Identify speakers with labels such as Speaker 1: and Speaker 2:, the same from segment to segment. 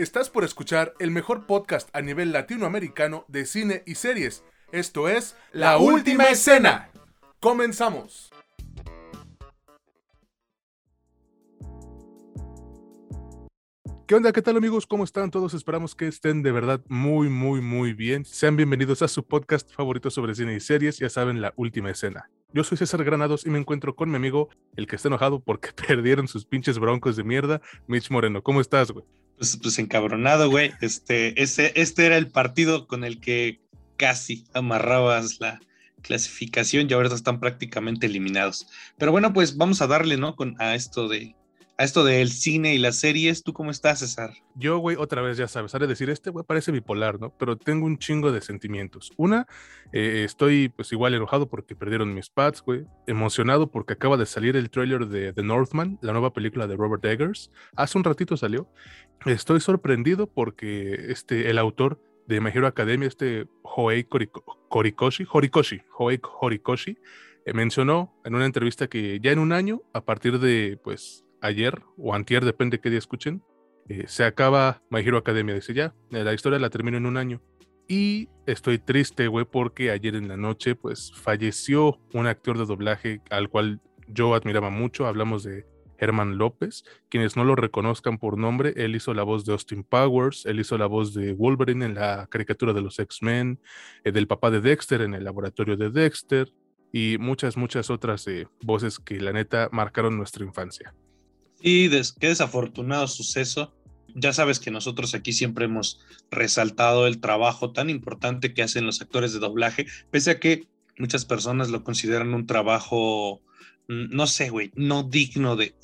Speaker 1: Estás por escuchar el mejor podcast a nivel latinoamericano de cine y series. Esto es La Última Escena. Comenzamos. ¿Qué onda? ¿Qué tal amigos? ¿Cómo están todos? Esperamos que estén de verdad muy, muy, muy bien. Sean bienvenidos a su podcast favorito sobre cine y series, ya saben, La Última Escena. Yo soy César Granados y me encuentro con mi amigo, el que está enojado porque perdieron sus pinches broncos de mierda, Mitch Moreno. ¿Cómo estás, güey?
Speaker 2: Pues, pues, encabronado, güey. Este, ese, este era el partido con el que casi amarrabas la clasificación y ahora están prácticamente eliminados. Pero bueno, pues vamos a darle, ¿no? Con, a esto de a esto del cine y las series. ¿Tú cómo estás, César?
Speaker 1: Yo, güey, otra vez, ya sabes, de decir, este güey parece bipolar, ¿no? Pero tengo un chingo de sentimientos. Una, eh, estoy pues igual enojado porque perdieron mis pads, güey. Emocionado porque acaba de salir el trailer de The Northman, la nueva película de Robert Eggers. Hace un ratito salió. Estoy sorprendido porque este, el autor de My Hero Academia, este Hoei Horikoshi, Horikoshi, Hoei Horikoshi, eh, mencionó en una entrevista que ya en un año, a partir de pues ayer o antier, depende de qué día escuchen, eh, se acaba My Hero Academia. Dice ya, eh, la historia la termino en un año. Y estoy triste, güey, porque ayer en la noche, pues falleció un actor de doblaje al cual yo admiraba mucho. Hablamos de Herman López. Quienes no lo reconozcan por nombre, él hizo la voz de Austin Powers, él hizo la voz de Wolverine en la caricatura de los X-Men, eh, del papá de Dexter en el laboratorio de Dexter y muchas, muchas otras voces que la neta marcaron nuestra infancia.
Speaker 2: Y qué desafortunado suceso. Ya sabes que nosotros aquí siempre hemos resaltado el trabajo tan importante que hacen los actores de doblaje, pese a que muchas personas lo consideran un trabajo, no sé, güey, no digno de,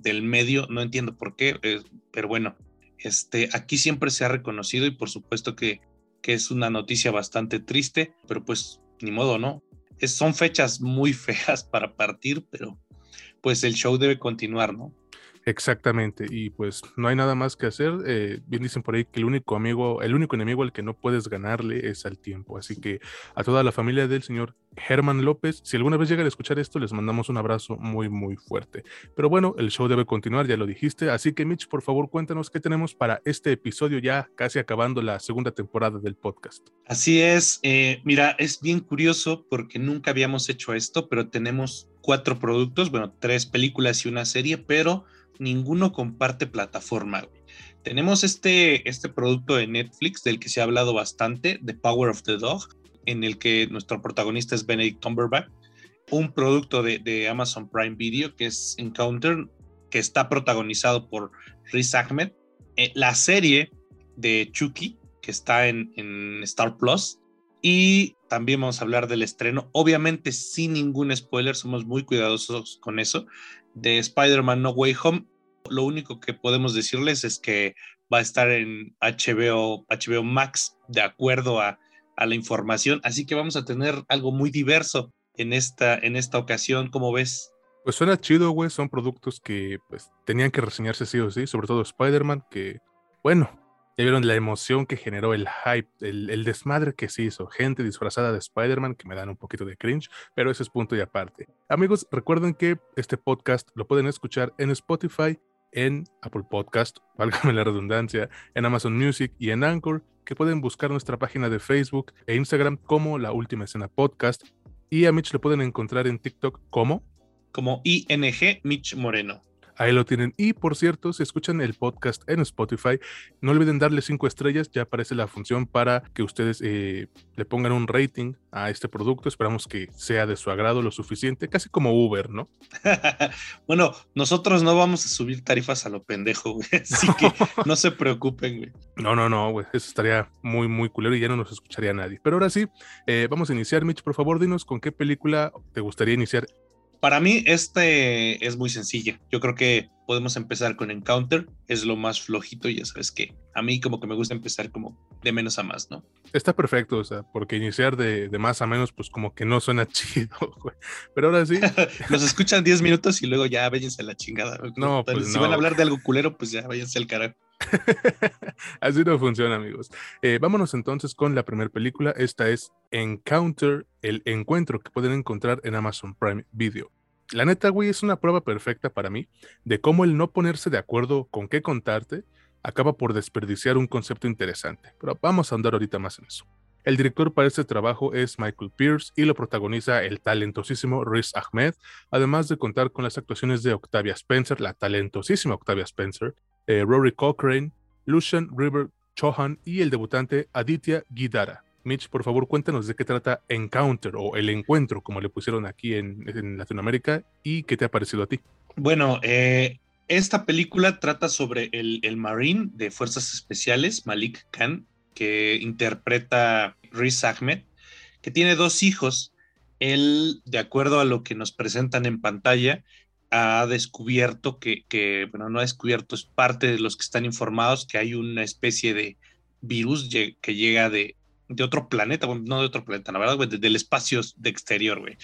Speaker 2: del medio, no entiendo por qué, eh, pero bueno, este, aquí siempre se ha reconocido y por supuesto que, que es una noticia bastante triste, pero pues ni modo, ¿no? Es, son fechas muy feas para partir, pero pues el show debe continuar, ¿no?
Speaker 1: Exactamente, y pues no hay nada más que hacer. Eh, bien dicen por ahí que el único amigo, el único enemigo al que no puedes ganarle es al tiempo. Así que a toda la familia del señor Germán López, si alguna vez llegan a escuchar esto, les mandamos un abrazo muy, muy fuerte. Pero bueno, el show debe continuar, ya lo dijiste. Así que Mitch, por favor, cuéntanos qué tenemos para este episodio ya casi acabando la segunda temporada del podcast.
Speaker 2: Así es, eh, mira, es bien curioso porque nunca habíamos hecho esto, pero tenemos cuatro productos, bueno, tres películas y una serie, pero ninguno comparte plataforma. Tenemos este, este producto de Netflix del que se ha hablado bastante, The Power of the Dog, en el que nuestro protagonista es Benedict Cumberbatch. Un producto de, Amazon Prime Video que es Encounter, que está protagonizado por Riz Ahmed. Eh, la serie de Chucky, que está en, en Star Plus. Y también vamos a hablar del estreno, obviamente sin ningún spoiler, somos muy cuidadosos con eso, de Spider-Man No Way Home. Lo único que podemos decirles es que va a estar en HBO, HBO Max, de acuerdo a, la información. Así que vamos a tener algo muy diverso en esta, en esta ocasión. ¿Cómo ves?
Speaker 1: Pues suena chido, güey. Son productos que pues, tenían que reseñarse sí o sí, sobre todo Spider-Man, que, bueno, ya vieron la emoción que generó el hype, el, desmadre que se hizo. Gente disfrazada de Spider-Man que me dan un poquito de cringe, pero ese es punto y aparte. Amigos, recuerden que este podcast lo pueden escuchar en Spotify, en Apple Podcast, válgame la redundancia, en Amazon Music y en Anchor, que pueden buscar nuestra página de Facebook e Instagram como La Última Escena Podcast. Y a Mitch lo pueden encontrar en TikTok como...
Speaker 2: Como ING Mitch Moreno.
Speaker 1: Ahí lo tienen. Y por cierto, si escuchan el podcast en Spotify, no olviden darle cinco estrellas. Ya aparece la función para que ustedes eh, le pongan un rating a este producto. Esperamos que sea de su agrado lo suficiente, casi como Uber, ¿no?
Speaker 2: bueno, nosotros no vamos a subir tarifas a lo pendejo, güey. Así que no se preocupen, güey.
Speaker 1: No, no, no, güey. Eso estaría muy, muy culero y ya no nos escucharía nadie. Pero ahora sí, eh, vamos a iniciar, Mitch. Por favor, dinos con qué película te gustaría iniciar
Speaker 2: para mí, este es muy sencilla. Yo creo que podemos empezar con Encounter, es lo más flojito, ya sabes que a mí como que me gusta empezar como de menos a más, ¿no?
Speaker 1: Está perfecto, o sea, porque iniciar de, más a menos, pues como que no suena chido, güey. Pero ahora sí.
Speaker 2: Los escuchan 10 minutos y luego ya váyanse a la chingada. No, pues Si van a hablar de algo culero, pues ya váyanse al carajo.
Speaker 1: Así no funciona, amigos. Eh, vámonos entonces con la primera película. Esta es Encounter, el encuentro que pueden encontrar en Amazon Prime Video. La neta, güey, es una prueba perfecta para mí de cómo el no ponerse de acuerdo con qué contarte acaba por desperdiciar un concepto interesante, pero vamos a andar ahorita más en eso. El director para este trabajo es Michael Pierce y lo protagoniza el talentosísimo Riz Ahmed, además de contar con las actuaciones de Octavia Spencer, la talentosísima Octavia Spencer, eh, Rory Cochrane, Lucian River Chohan y el debutante Aditya Gidara. Mitch, por favor, cuéntanos de qué trata Encounter o El Encuentro, como le pusieron aquí en, Latinoamérica, y qué te ha parecido a ti.
Speaker 2: Bueno, eh, esta película trata sobre el, el Marine de Fuerzas Especiales, Malik Khan, que interpreta Riz Ahmed, que tiene dos hijos. Él, de acuerdo a lo que nos presentan en pantalla, ha descubierto que, bueno, no ha descubierto, es parte de los que están informados que hay una especie de virus que llega de, otro planeta, bueno, no de otro planeta, la verdad, del espacio de exterior, güey.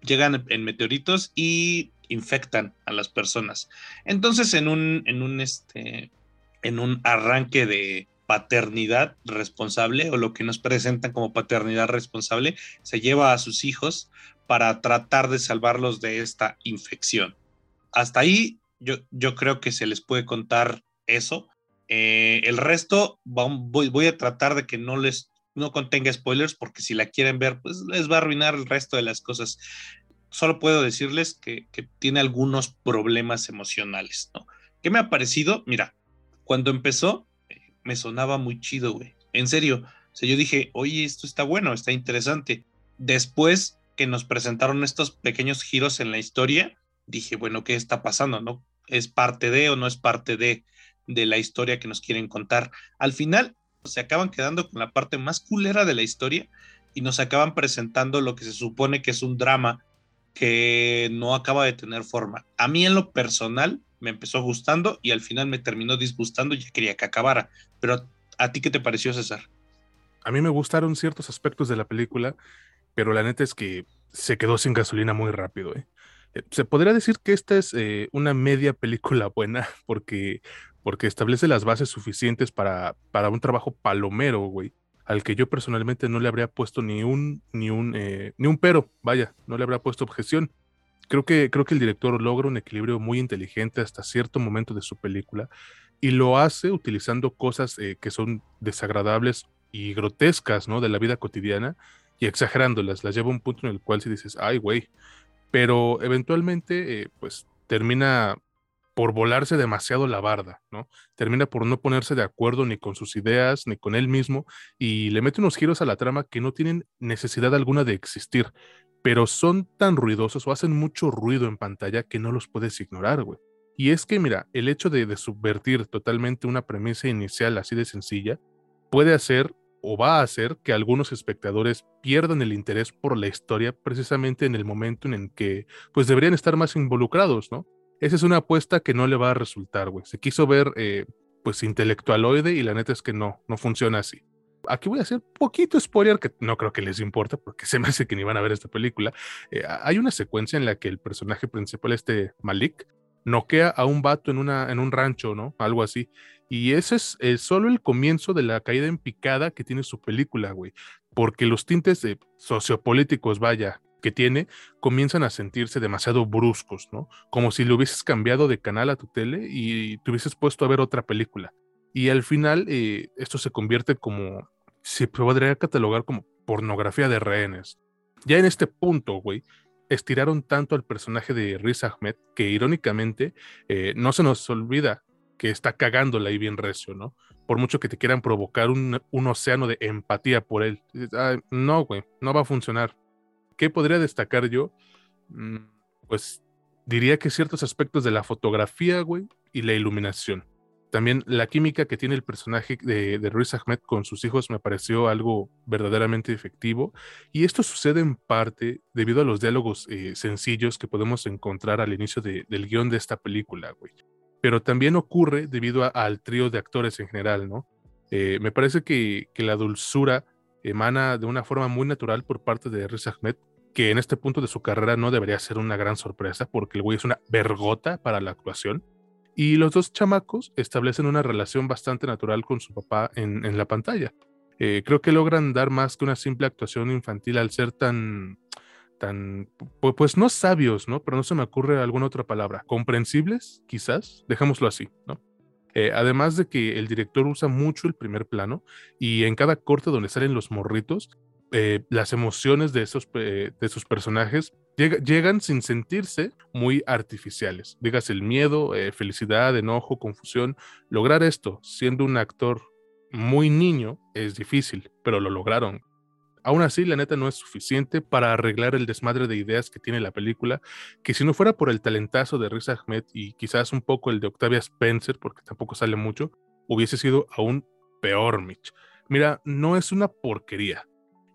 Speaker 2: Llegan en meteoritos y infectan a las personas. Entonces, en un, en un, este, en un arranque de, paternidad responsable o lo que nos presentan como paternidad responsable, se lleva a sus hijos para tratar de salvarlos de esta infección. Hasta ahí yo, yo creo que se les puede contar eso. Eh, el resto voy, voy, a tratar de que no les no contenga spoilers porque si la quieren ver pues les va a arruinar el resto de las cosas. Solo puedo decirles que, que tiene algunos problemas emocionales. ¿no? ¿Qué me ha parecido? Mira, cuando empezó me sonaba muy chido, güey. En serio. O yo dije, oye, esto está bueno, está interesante. Después que nos presentaron estos pequeños giros en la historia, dije, bueno, ¿qué está pasando? ¿No? ¿Es parte de o no es parte de, de la historia que nos quieren contar? Al final, se acaban quedando con la parte más culera de la historia y nos acaban presentando lo que se supone que es un drama que no acaba de tener forma. A mí en lo personal me empezó gustando y al final me terminó disgustando y ya quería que acabara. Pero ¿a ti qué te pareció, César?
Speaker 1: A mí me gustaron ciertos aspectos de la película, pero la neta es que se quedó sin gasolina muy rápido. ¿eh? Eh se podría decir que esta es eh, una media película buena porque, porque establece las bases suficientes para, para un trabajo palomero, güey, al que yo personalmente no le habría puesto ni un, ni un, eh, ni un pero, vaya, no le habría puesto objeción creo que, creo que el director logra un equilibrio muy inteligente hasta cierto momento de su película y lo hace utilizando cosas que son desagradables y grotescas, ¿no? De la vida cotidiana y exagerándolas, las lleva a un punto en el cual si dices, ay, güey, pero eventualmente, eh, pues termina por volarse demasiado la barda, ¿no? Termina por no ponerse de acuerdo ni con sus ideas, ni con él mismo, y le mete unos giros a la trama que no tienen necesidad alguna de existir pero son tan ruidosos o hacen mucho ruido en pantalla que no los puedes ignorar, güey. Y es que, mira, el hecho de, subvertir totalmente una premisa inicial así de sencilla puede hacer o va a hacer que algunos espectadores pierdan el interés por la historia precisamente en el momento en el que pues deberían estar más involucrados, ¿no? Esa es una apuesta que no le va a resultar, güey. Se quiso ver eh, pues intelectualoide y la neta es que no, no funciona así aquí voy a hacer poquito spoiler que no creo que les importe porque se me hace que ni van a ver esta película. Eh, hay una secuencia en la que el personaje principal, este Malik, noquea a un vato en, una, en un rancho, ¿no? Algo así. Y ese es eh, solo el comienzo de la caída en picada que tiene su película, güey. Porque los tintes sociopolíticos, vaya, que tiene, comienzan a sentirse demasiado bruscos, ¿no? Como si le hubieses cambiado de canal a tu tele y te hubieses puesto a ver otra película. Y al final eh, esto se convierte como, se podría catalogar como pornografía de rehenes. Ya en este punto, güey, estiraron tanto al personaje de Riz Ahmed que irónicamente eh, no se nos olvida que está cagándola ahí bien recio, ¿no? Por mucho que te quieran provocar un, océano de empatía por él. no, güey, no va a funcionar. ¿Qué podría destacar yo? Mm, pues diría que ciertos aspectos de la fotografía, güey, y la iluminación. También la química que tiene el personaje de, de Ruiz Ahmed con sus hijos me pareció algo verdaderamente efectivo. Y esto sucede en parte debido a los diálogos eh, sencillos que podemos encontrar al inicio del guion de esta película, güey. Pero también ocurre debido al trío de actores en general, ¿no? Eh, me parece que, que, la dulzura emana de una forma muy natural por parte de Riz Ahmed, que en este punto de su carrera no debería ser una gran sorpresa, porque el güey es una vergota para la actuación y los dos chamacos establecen una relación bastante natural con su papá en, la pantalla. Eh, creo que logran dar más que una simple actuación infantil al ser tan, tan, pues no sabios, ¿no? Pero no se me ocurre alguna otra palabra. Comprensibles, quizás, dejémoslo así, ¿no? Eh, además de que el director usa mucho el primer plano y en cada corte donde salen los morritos, eh, las emociones de esos, de esos personajes llegan sin sentirse muy artificiales. Digas el miedo, eh, felicidad, enojo, confusión. Lograr esto siendo un actor muy niño es difícil, pero lo lograron. Aún así, la neta no es suficiente para arreglar el desmadre de ideas que tiene la película, que si no fuera por el talentazo de Riz Ahmed y quizás un poco el de Octavia Spencer, porque tampoco sale mucho, hubiese sido aún peor, Mitch. Mira, no es una porquería.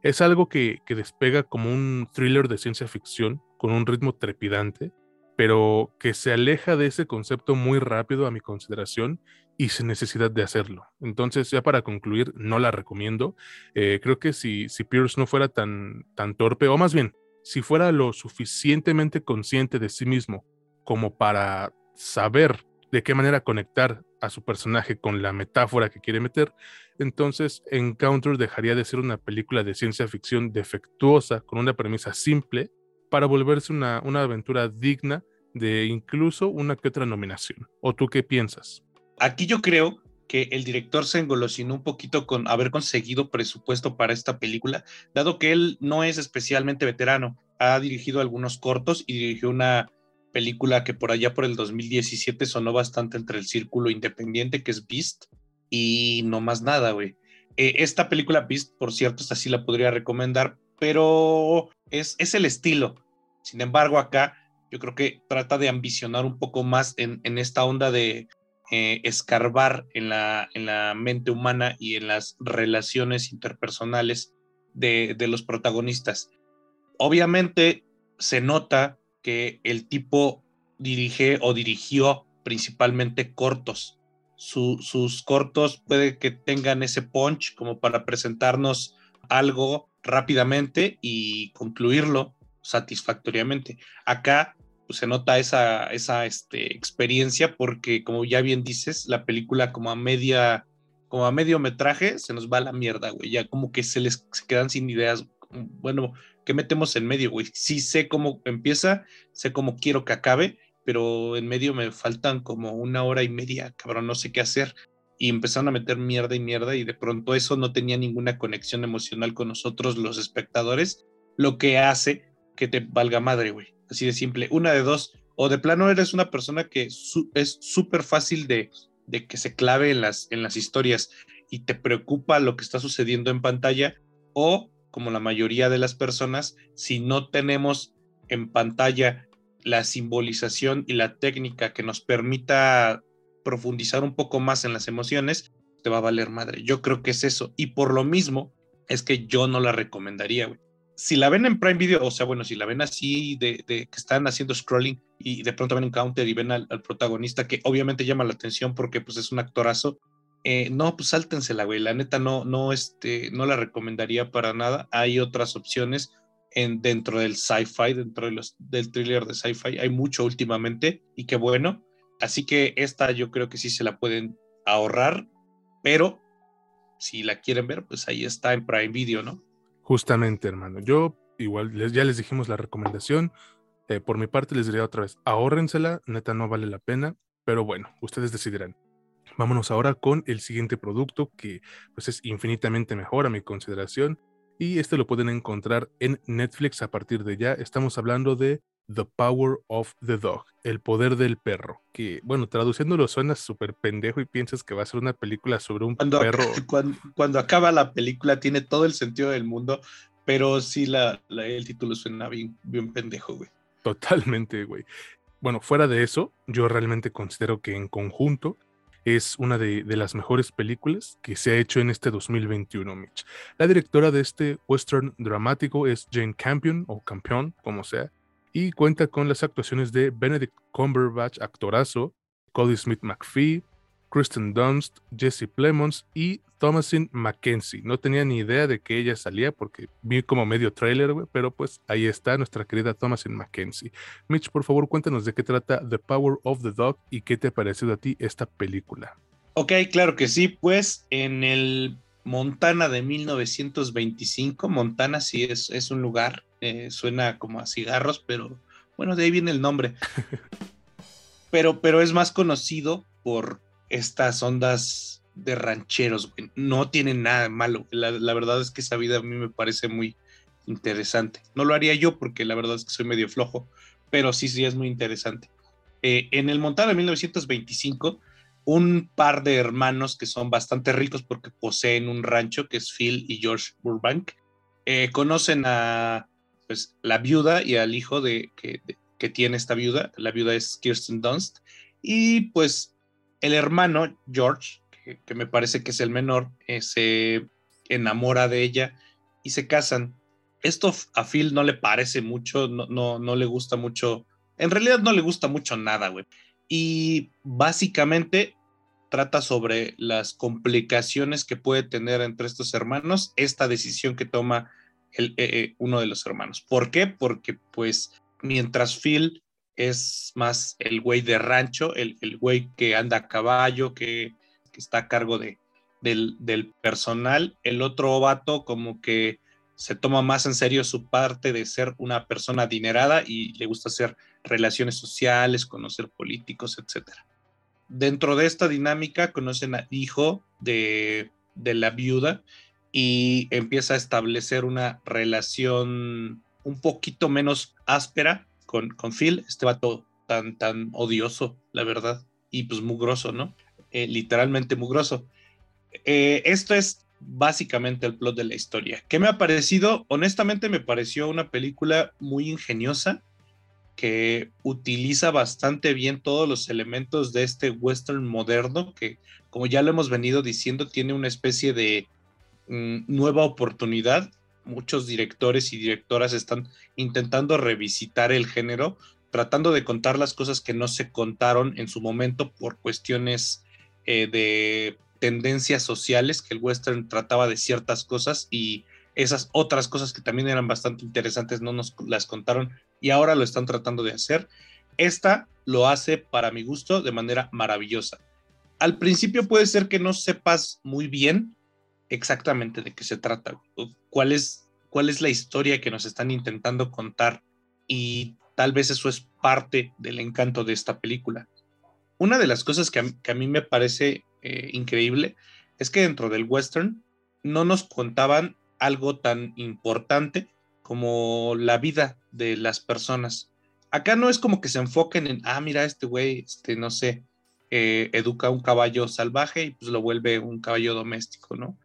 Speaker 1: Es algo que, que despega como un thriller de ciencia ficción, con un ritmo trepidante, pero que se aleja de ese concepto muy rápido a mi consideración y sin necesidad de hacerlo. Entonces, ya para concluir, no la recomiendo. Eh, creo que si, si Pierce no fuera tan, tan torpe, o más bien, si fuera lo suficientemente consciente de sí mismo como para saber de qué manera conectar a su personaje con la metáfora que quiere meter, entonces Encounter dejaría de ser una película de ciencia ficción defectuosa con una premisa simple para volverse una, una aventura digna de incluso una que otra nominación. ¿O tú qué piensas?
Speaker 2: Aquí yo creo que el director se engolosinó un poquito con haber conseguido presupuesto para esta película, dado que él no es especialmente veterano. Ha dirigido algunos cortos y dirigió una película que por allá por el 2017 sonó bastante entre el círculo independiente, que es Beast, y no más nada, güey. Eh, esta película Beast, por cierto, esta sí la podría recomendar, pero es, es el estilo. Sin embargo, acá yo creo que trata de ambicionar un poco más en, en esta onda de eh, escarbar en la, en la mente humana y en las relaciones interpersonales de, de los protagonistas. Obviamente se nota que el tipo dirige o dirigió principalmente cortos. sus cortos puede que tengan ese punch como para presentarnos algo rápidamente y concluirlo satisfactoriamente. Acá pues, se nota esa, esa este, experiencia porque, como ya bien dices, la película como a media, como a medio metraje se nos va a la mierda, güey. Ya como que se les quedan sin ideas. Bueno, ¿qué metemos en medio, güey? Sí sé cómo empieza, sé cómo quiero que acabe, pero en medio me faltan como una hora y media, cabrón, no sé qué hacer. Y empezaron a meter mierda y mierda y de pronto eso no tenía ninguna conexión emocional con nosotros los espectadores, lo que hace que te valga madre, güey. Así de simple. Una de dos. O de plano eres una persona que es súper fácil de, de, que se clave en las, en las historias y te preocupa lo que está sucediendo en pantalla. O, como la mayoría de las personas, si no tenemos en pantalla la simbolización y la técnica que nos permita profundizar un poco más en las emociones, te va a valer madre. Yo creo que es eso. Y por lo mismo es que yo no la recomendaría, si la ven en Prime Video, o sea, bueno, si la ven así de, que están haciendo scrolling y de pronto ven un counter y ven al, protagonista que obviamente llama la atención porque pues es un actorazo, eh, no, pues sáltensela, güey. La neta no, no, este, no la recomendaría para nada. Hay otras opciones en, dentro del sci-fi, dentro de los, del thriller de sci-fi. Hay mucho últimamente y qué bueno. Así que esta yo creo que sí se la pueden ahorrar, pero si la quieren ver, pues ahí está en Prime Video, ¿no?
Speaker 1: Justamente, hermano. Yo igual ya les dijimos la recomendación. Eh, por mi parte les diría otra vez, ahórrensela, neta no vale la pena, pero bueno, ustedes decidirán. Vámonos ahora con el siguiente producto que pues es infinitamente mejor a mi consideración y este lo pueden encontrar en Netflix a partir de ya. Estamos hablando de The Power of the Dog, El Poder del Perro, que, bueno, traduciéndolo suena súper pendejo y piensas que va a ser una película sobre un perro.
Speaker 2: Cuando, acaba la película tiene todo el sentido del mundo, pero sí la, el título suena bien, bien pendejo, güey.
Speaker 1: Totalmente, güey. Bueno, fuera de eso, yo realmente considero que en conjunto es una de, las mejores películas que se ha hecho en este 2021, Mitch. La directora de este western dramático es Jane Campion, o Campion, como sea, y cuenta con las actuaciones de Benedict Cumberbatch, actorazo, Cody Smith McPhee, Kristen Dunst, Jesse Plemons y Thomasin Mackenzie. No tenía ni idea de que ella salía porque vi como medio trailer, pero pues ahí está nuestra querida Thomasin Mackenzie. Mitch, por favor, cuéntanos de qué trata The Power of the Dog y qué te ha parecido a ti esta película.
Speaker 2: Ok, claro que sí, pues en el Montana de 1925, Montana sí es, es un lugar eh, suena como a cigarros, pero bueno, de ahí viene el nombre. pero, pero es más conocido por estas ondas de rancheros, No tienen nada malo. La, la, verdad es que esa vida a mí me parece muy interesante. No lo haría yo porque la verdad es que soy medio flojo, pero sí, sí es muy interesante. Eh, en el Montana de 1925, un par de hermanos que son bastante ricos porque poseen un rancho, que es Phil y George Burbank, eh, conocen a pues, la viuda y al hijo de, que, que tiene esta viuda. La viuda es Kirsten Dunst. Y pues el hermano, George, que, me parece que es el menor, eh, se enamora de ella y se casan. Esto a Phil no le parece mucho, no, no, no le gusta mucho. En realidad no le gusta mucho nada, güey. Y básicamente trata sobre las complicaciones que puede tener entre estos hermanos esta decisión que toma el, eh, eh, uno de los hermanos. ¿Por qué? Porque pues mientras Phil es más el güey de rancho, el, el güey que anda a caballo, que, está a cargo de, del, del, personal, el otro vato como que se toma más en serio su parte de ser una persona adinerada y le gusta hacer relaciones sociales, conocer políticos, etcétera. Dentro de esta dinámica conocen al hijo de, la viuda y empieza a establecer una relación un poquito menos áspera con, con Phil, este vato tan, tan odioso, la verdad, y pues mugroso, ¿no? Eh, literalmente mugroso. Eh, esto es básicamente el plot de la historia. ¿Qué me ha parecido? Honestamente me pareció una película muy ingeniosa, que utiliza bastante bien todos los elementos de este western moderno, que como ya lo hemos venido diciendo, tiene una especie de mm, nueva oportunidad. Muchos directores y directoras están intentando revisitar el género, tratando de contar las cosas que no se contaron en su momento por cuestiones eh, de tendencias sociales, que el western trataba de ciertas cosas y esas otras cosas que también eran bastante interesantes no nos las contaron y ahora lo están tratando de hacer. Esta lo hace para mi gusto de manera maravillosa. Al principio puede ser que no sepas muy bien exactamente de qué se trata, cuál es, cuál es la historia que nos están intentando contar y tal vez eso es parte del encanto de esta película. Una de las cosas que a, mí me parece eh, increíble es que dentro del western no nos contaban algo tan importante como la vida de las personas. Acá no es como que se enfoquen en, ah, mira, este güey, este, no sé, eh, educa un caballo salvaje y pues lo vuelve un caballo doméstico, ¿no?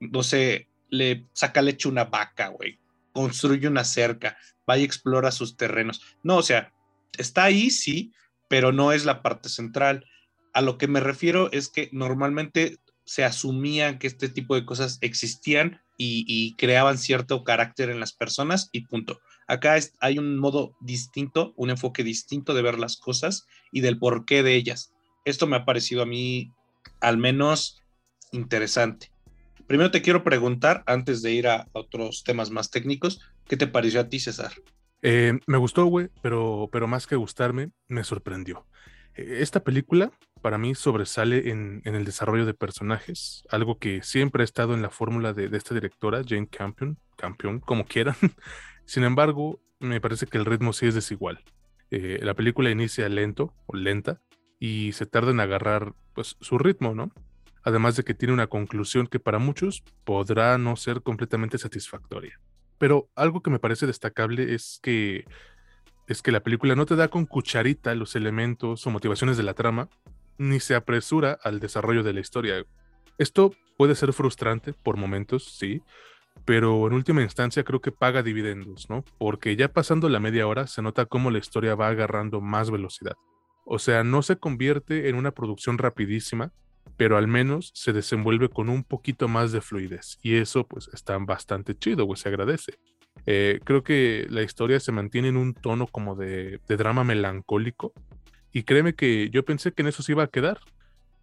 Speaker 2: No sé, le saca leche una vaca, güey, construye una cerca, va y explora sus terrenos. No, o sea, está ahí, sí, pero no es la parte central. A lo que me refiero es que normalmente se asumía que este tipo de cosas existían y, creaban cierto carácter en las personas y punto. Acá hay un modo distinto, un enfoque distinto de ver las cosas y del porqué de ellas. Esto me ha parecido a mí al menos interesante. Primero te quiero preguntar, antes de ir a otros temas más técnicos, ¿qué te pareció a ti, César?
Speaker 1: Eh, me gustó, güey, pero, pero más que gustarme, me sorprendió. E, esta película para mí sobresale en, el desarrollo de personajes, algo que siempre ha estado en la fórmula de, esta directora, Jane Campion, Campion, como quieran. Sin embargo, me parece que el ritmo sí es desigual. Eh, la película inicia lento o lenta y se tarda en agarrar pues, su ritmo, ¿no? Además de que tiene una conclusión que para muchos podrá no ser completamente satisfactoria. Pero algo que me parece destacable es que es que la película no te da con cucharita los elementos o motivaciones de la trama, ni se apresura al desarrollo de la historia. Esto puede ser frustrante por momentos, sí, pero en última instancia creo que paga dividendos, ¿no? Porque ya pasando la media hora se nota cómo la historia va agarrando más velocidad. O sea, no se convierte en una producción rapidísima, pero al menos se desenvuelve con un poquito más de fluidez. Y eso pues está bastante chido, pues se agradece. Eh, creo que la historia se mantiene en un tono como de, de drama melancólico, y créeme que yo pensé que en eso se iba a quedar.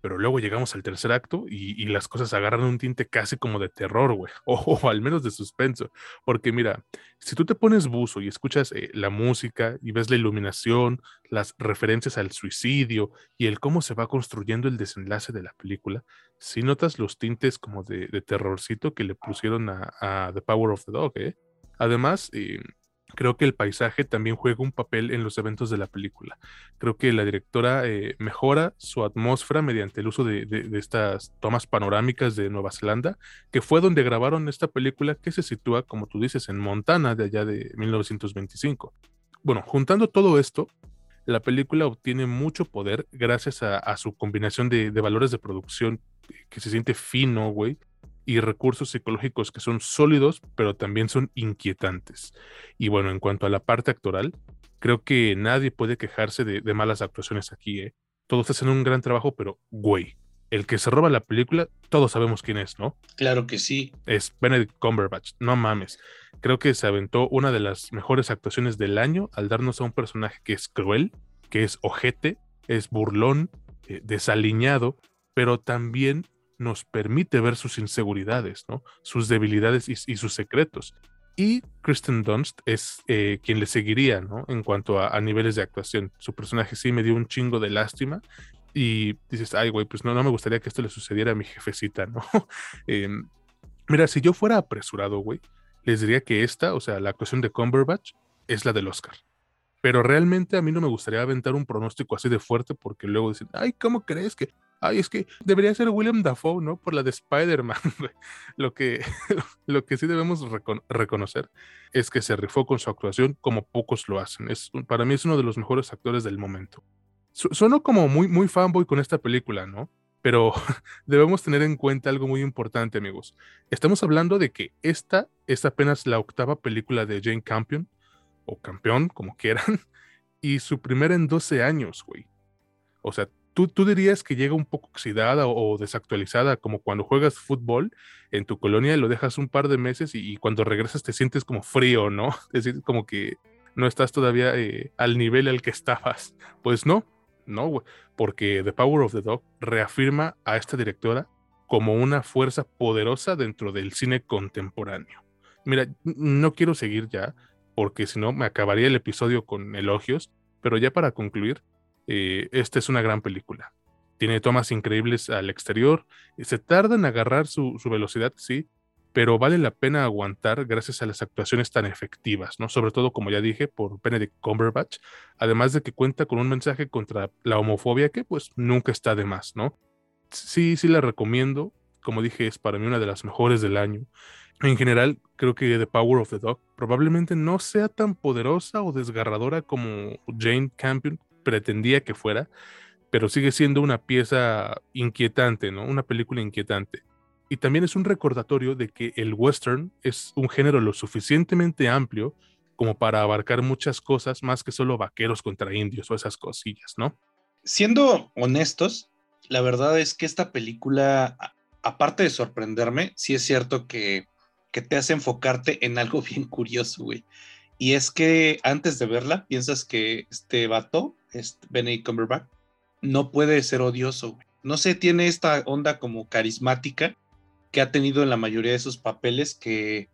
Speaker 1: Pero luego llegamos al tercer acto y, las cosas agarran un tinte casi como de terror, güey. O, al menos de suspenso. Porque mira, si tú te pones buzo y escuchas eh, la música y ves la iluminación, las referencias al suicidio y el cómo se va construyendo el desenlace de la película, sí notas los tintes como de, terrorcito que le pusieron a, The Power of the Dog, ¿eh? Además, eh, creo que el paisaje también juega un papel en los eventos de la película. Creo que la directora eh, mejora su atmósfera mediante el uso de, estas tomas panorámicas de Nueva Zelanda, que fue donde grabaron esta película que se sitúa, como tú dices, en Montana de allá de 1925. Bueno, juntando todo esto, la película obtiene mucho poder gracias a, su combinación de, de, valores de producción que se siente fino, güey, y recursos psicológicos que son sólidos, pero también son inquietantes. Y bueno, en cuanto a la parte actoral, creo que nadie puede quejarse de, malas actuaciones aquí, ¿eh? Todos hacen un gran trabajo, pero güey, el que se roba la película, todos sabemos quién es, ¿no?
Speaker 2: Claro que sí.
Speaker 1: Es Benedict Cumberbatch, no mames. Creo que se aventó una de las mejores actuaciones del año al darnos a un personaje que es cruel, que es ojete, es burlón, eh, desaliñado, pero también nos permite ver sus inseguridades, sus debilidades y, sus secretos. Y Kristen Dunst es eh, quien le seguiría, ¿no? En cuanto a, niveles de actuación. Su personaje sí me dio un chingo de lástima. Y dices, ay, güey, pues no, no me gustaría que esto le sucediera a mi jefecita, ¿no? Em, mira, si yo fuera apresurado, güey, les diría que esta, o sea, la actuación de Cumberbatch, es la del Oscar. Pero realmente a mí no me gustaría aventar un pronóstico así de fuerte porque luego dicen, ay, ¿cómo crees que Ay, es que debería ser William Dafoe, ¿no? Por la de Spider-Man. lo, que, lo que sí debemos reconocer es que se rifó con su actuación como pocos lo hacen. Es, para mí es uno de los mejores actores del momento. Sueno como muy, muy fanboy con esta película, ¿no? Pero debemos tener en cuenta algo muy importante, amigos. Estamos hablando de que esta es apenas la octava película de Jane Campion, o campeón, como quieran, y su primera en 12 años, güey. O sea, ¿Tú, dirías que llega un poco oxidada o, desactualizada, como cuando juegas fútbol en tu colonia y lo dejas un par de meses y, cuando regresas te sientes como frío, ¿no? Es decir, como que no estás todavía eh, al nivel al que estabas. Pues no, no, porque The Power of the Dog reafirma a esta directora como una fuerza poderosa dentro del cine contemporáneo. Mira, no quiero seguir ya, porque si no me acabaría el episodio con elogios, pero ya para concluir, eh, esta es una gran película. Tiene tomas increíbles al exterior. Se tarda en agarrar su, velocidad, sí, pero vale la pena aguantar gracias a las actuaciones tan efectivas, ¿no? Sobre todo, como ya dije, por Benedict Cumberbatch, además de que cuenta con un mensaje contra la homofobia que pues nunca está de más, ¿no? Sí, sí la recomiendo. Como dije, es para mí una de las mejores del año. En general, creo que The Power of the Dog probablemente no sea tan poderosa o desgarradora como Jane Campion pretendía que fuera, pero sigue siendo una pieza inquietante, ¿no? Una película inquietante. Y también es un recordatorio de que el western es un género lo suficientemente amplio como para abarcar muchas cosas más que solo vaqueros contra indios o esas cosillas, ¿no?
Speaker 2: Siendo honestos, la verdad es que esta película, aparte de sorprenderme, sí es cierto que, que te hace enfocarte en algo bien curioso, güey. Y es que antes de verla, piensas que este vato este Benedict Cumberbatch, no puede ser odioso. No sé, tiene esta onda como carismática que ha tenido en la mayoría de sus papeles que,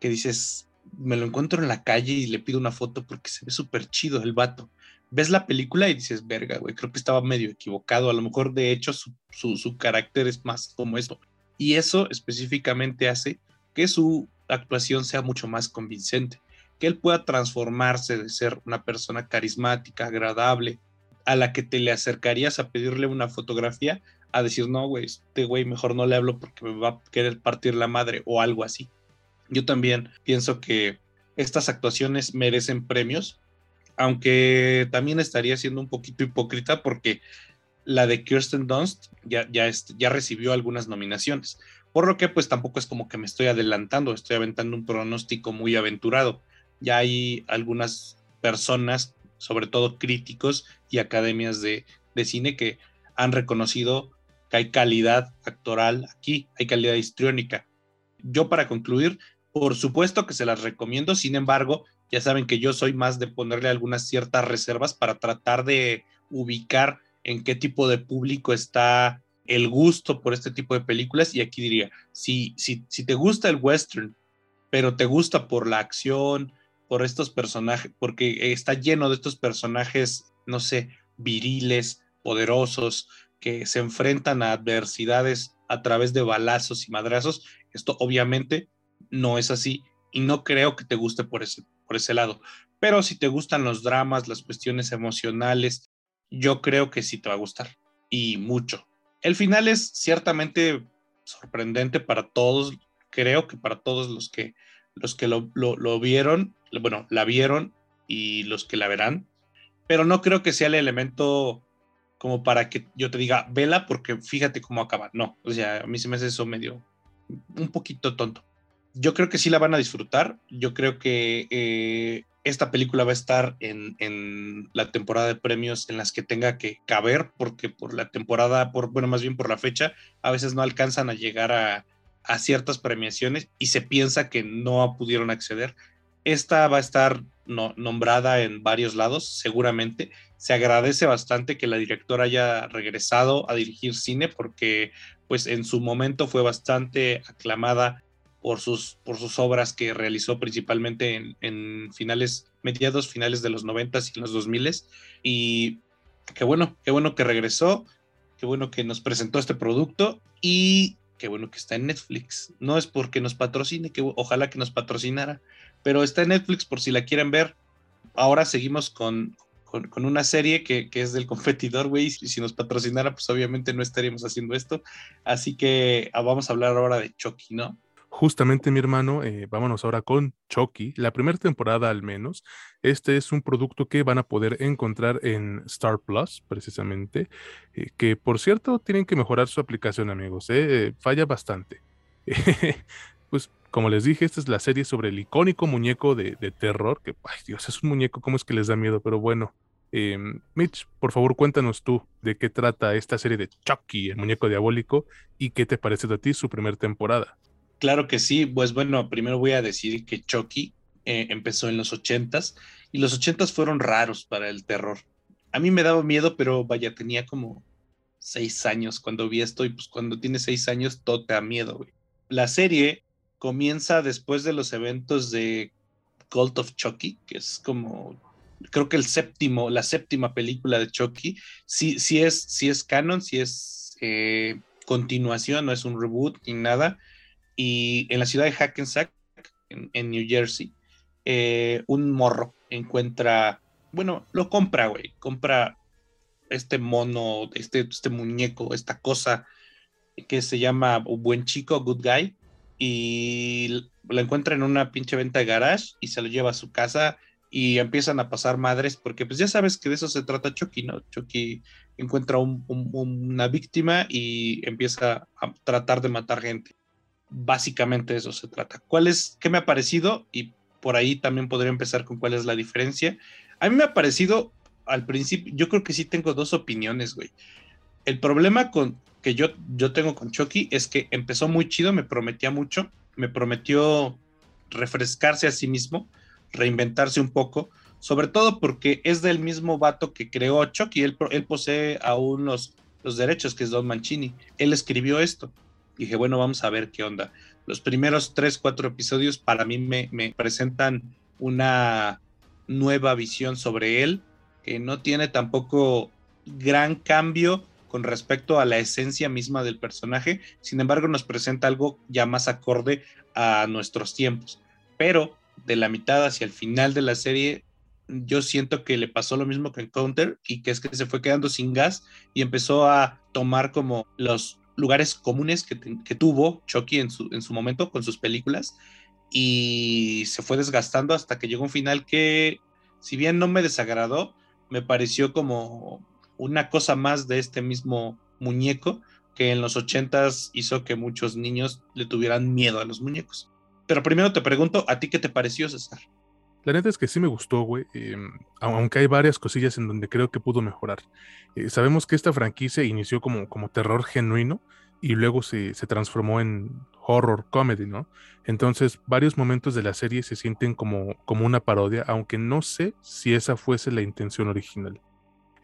Speaker 2: que dices, me lo encuentro en la calle y le pido una foto porque se ve súper chido el vato. Ves la película y dices, verga, güey, creo que estaba medio equivocado. A lo mejor, de hecho, su, su, su carácter es más como eso. Y eso específicamente hace que su actuación sea mucho más convincente que él pueda transformarse de ser una persona carismática, agradable, a la que te le acercarías a pedirle una fotografía, a decir, no, güey, este güey mejor no le hablo porque me va a querer partir la madre o algo así. Yo también pienso que estas actuaciones merecen premios, aunque también estaría siendo un poquito hipócrita porque la de Kirsten Dunst ya, ya, ya recibió algunas nominaciones, por lo que pues tampoco es como que me estoy adelantando, estoy aventando un pronóstico muy aventurado ya hay algunas personas, sobre todo críticos y academias de, cine, que han reconocido que hay calidad actoral aquí, hay calidad histriónica. Yo para concluir, por supuesto que se las recomiendo, sin embargo, ya saben que yo soy más de ponerle algunas ciertas reservas para tratar de ubicar en qué tipo de público está el gusto por este tipo de películas. Y aquí diría, si, si, si te gusta el western, pero te gusta por la acción, por estos personajes, porque está lleno de estos personajes, no sé, viriles, poderosos, que se enfrentan a adversidades a través de balazos y madrazos. Esto obviamente no es así y no creo que te guste por ese, por ese lado. Pero si te gustan los dramas, las cuestiones emocionales, yo creo que sí te va a gustar. Y mucho. El final es ciertamente sorprendente para todos, creo que para todos los que, los que lo, lo vieron, bueno, la vieron y los que la verán, pero no creo que sea el elemento como para que yo te diga, vela porque fíjate cómo acaba. No, o sea, a mí se me hace eso medio, un poquito tonto. Yo creo que sí la van a disfrutar. Yo creo que eh, esta película va a estar en, en, la temporada de premios en las que tenga que caber, porque por la temporada, por, bueno, más bien por la fecha, a veces no alcanzan a llegar a, a ciertas premiaciones y se piensa que no pudieron acceder. Esta va a estar no, nombrada en varios lados, seguramente. Se agradece bastante que la directora haya regresado a dirigir cine porque pues en su momento fue bastante aclamada por sus, obras que realizó principalmente en, en finales, mediados finales de los noventas y los dos miles. Y qué bueno, qué bueno que regresó, qué bueno que nos presentó este producto y qué bueno que está en Netflix. No es porque nos patrocine, que ojalá que nos patrocinara, pero está en Netflix por si la quieren ver. Ahora seguimos con, con, una serie que, que, es del competidor, güey. Si, si nos patrocinara, pues obviamente no estaríamos haciendo esto. Así que ah, vamos a hablar ahora de Chucky, ¿no?
Speaker 1: Justamente, mi hermano, eh, vámonos ahora con Chucky, la primera temporada al menos. Este es un producto que van a poder encontrar en Star Plus, precisamente, eh, que por cierto tienen que mejorar su aplicación, amigos. Eh, falla bastante. pues como les dije, esta es la serie sobre el icónico muñeco de, terror, que, ay Dios, es un muñeco, ¿cómo es que les da miedo? Pero bueno, em, Mitch, por favor cuéntanos tú de qué trata esta serie de Chucky, el muñeco diabólico, y qué te parece a ti su primera temporada.
Speaker 2: Claro que sí, pues bueno, primero voy a decir que Chucky eh, empezó en los ochentas y los ochentas fueron raros para el terror. A mí me daba miedo, pero vaya, tenía como seis años cuando vi esto y pues cuando tienes seis años todo te da miedo, güey. La serie comienza después de los eventos de Cult of Chucky, que es como creo que el séptimo, la séptima película de Chucky, sí, es, es canon, sí es eh, continuación, no es un reboot ni nada. Y en la ciudad de Hackensack, en, en New Jersey, eh, un morro encuentra, bueno, lo compra, güey, compra este mono, este, este muñeco, esta cosa que se llama Buen Chico, Good Guy, y lo encuentra en una pinche venta de garage y se lo lleva a su casa y empiezan a pasar madres, porque pues ya sabes que de eso se trata Chucky, ¿no? Chucky encuentra una víctima y empieza a tratar de matar gente básicamente eso se trata. ¿Cuál es, qué me ha parecido? Y por ahí también podría empezar con cuál es la diferencia. A mí me ha parecido al principio, yo creo que sí tengo dos opiniones, güey. El problema con, que yo, yo tengo con Chucky es que empezó muy chido, me prometía mucho, me prometió refrescarse a sí mismo, reinventarse un poco, sobre todo porque es del mismo vato que creó Chucky, él, él posee aún los, los derechos, que es Don Mancini, él escribió esto dije, bueno, vamos a ver qué onda. Los primeros tres, cuatro episodios para mí me, presentan una nueva visión sobre él, que no tiene tampoco gran cambio con respecto a la esencia misma del personaje, sin embargo nos presenta algo ya más acorde a nuestros tiempos. Pero de la mitad hacia el final de la serie, yo siento que le pasó lo mismo que en Counter y que es que se fue quedando sin gas y empezó a tomar como los lugares comunes que, tuvo Chucky en su, en su momento con sus películas y se fue desgastando hasta que llegó un final que, si bien no me desagradó, me pareció como una cosa más de este mismo muñeco que en los ochentas hizo que muchos niños le tuvieran miedo a los muñecos. Pero primero te pregunto, ¿a ti qué te pareció, César?
Speaker 1: La neta es que sí me gustó, güey. Em, aunque hay varias cosillas en donde creo que pudo mejorar. Eh, sabemos que esta franquicia inició como, como terror genuino y luego se, se, transformó en horror comedy, ¿no? Entonces, varios momentos de la serie se sienten como, como una parodia, aunque no sé si esa fuese la intención original.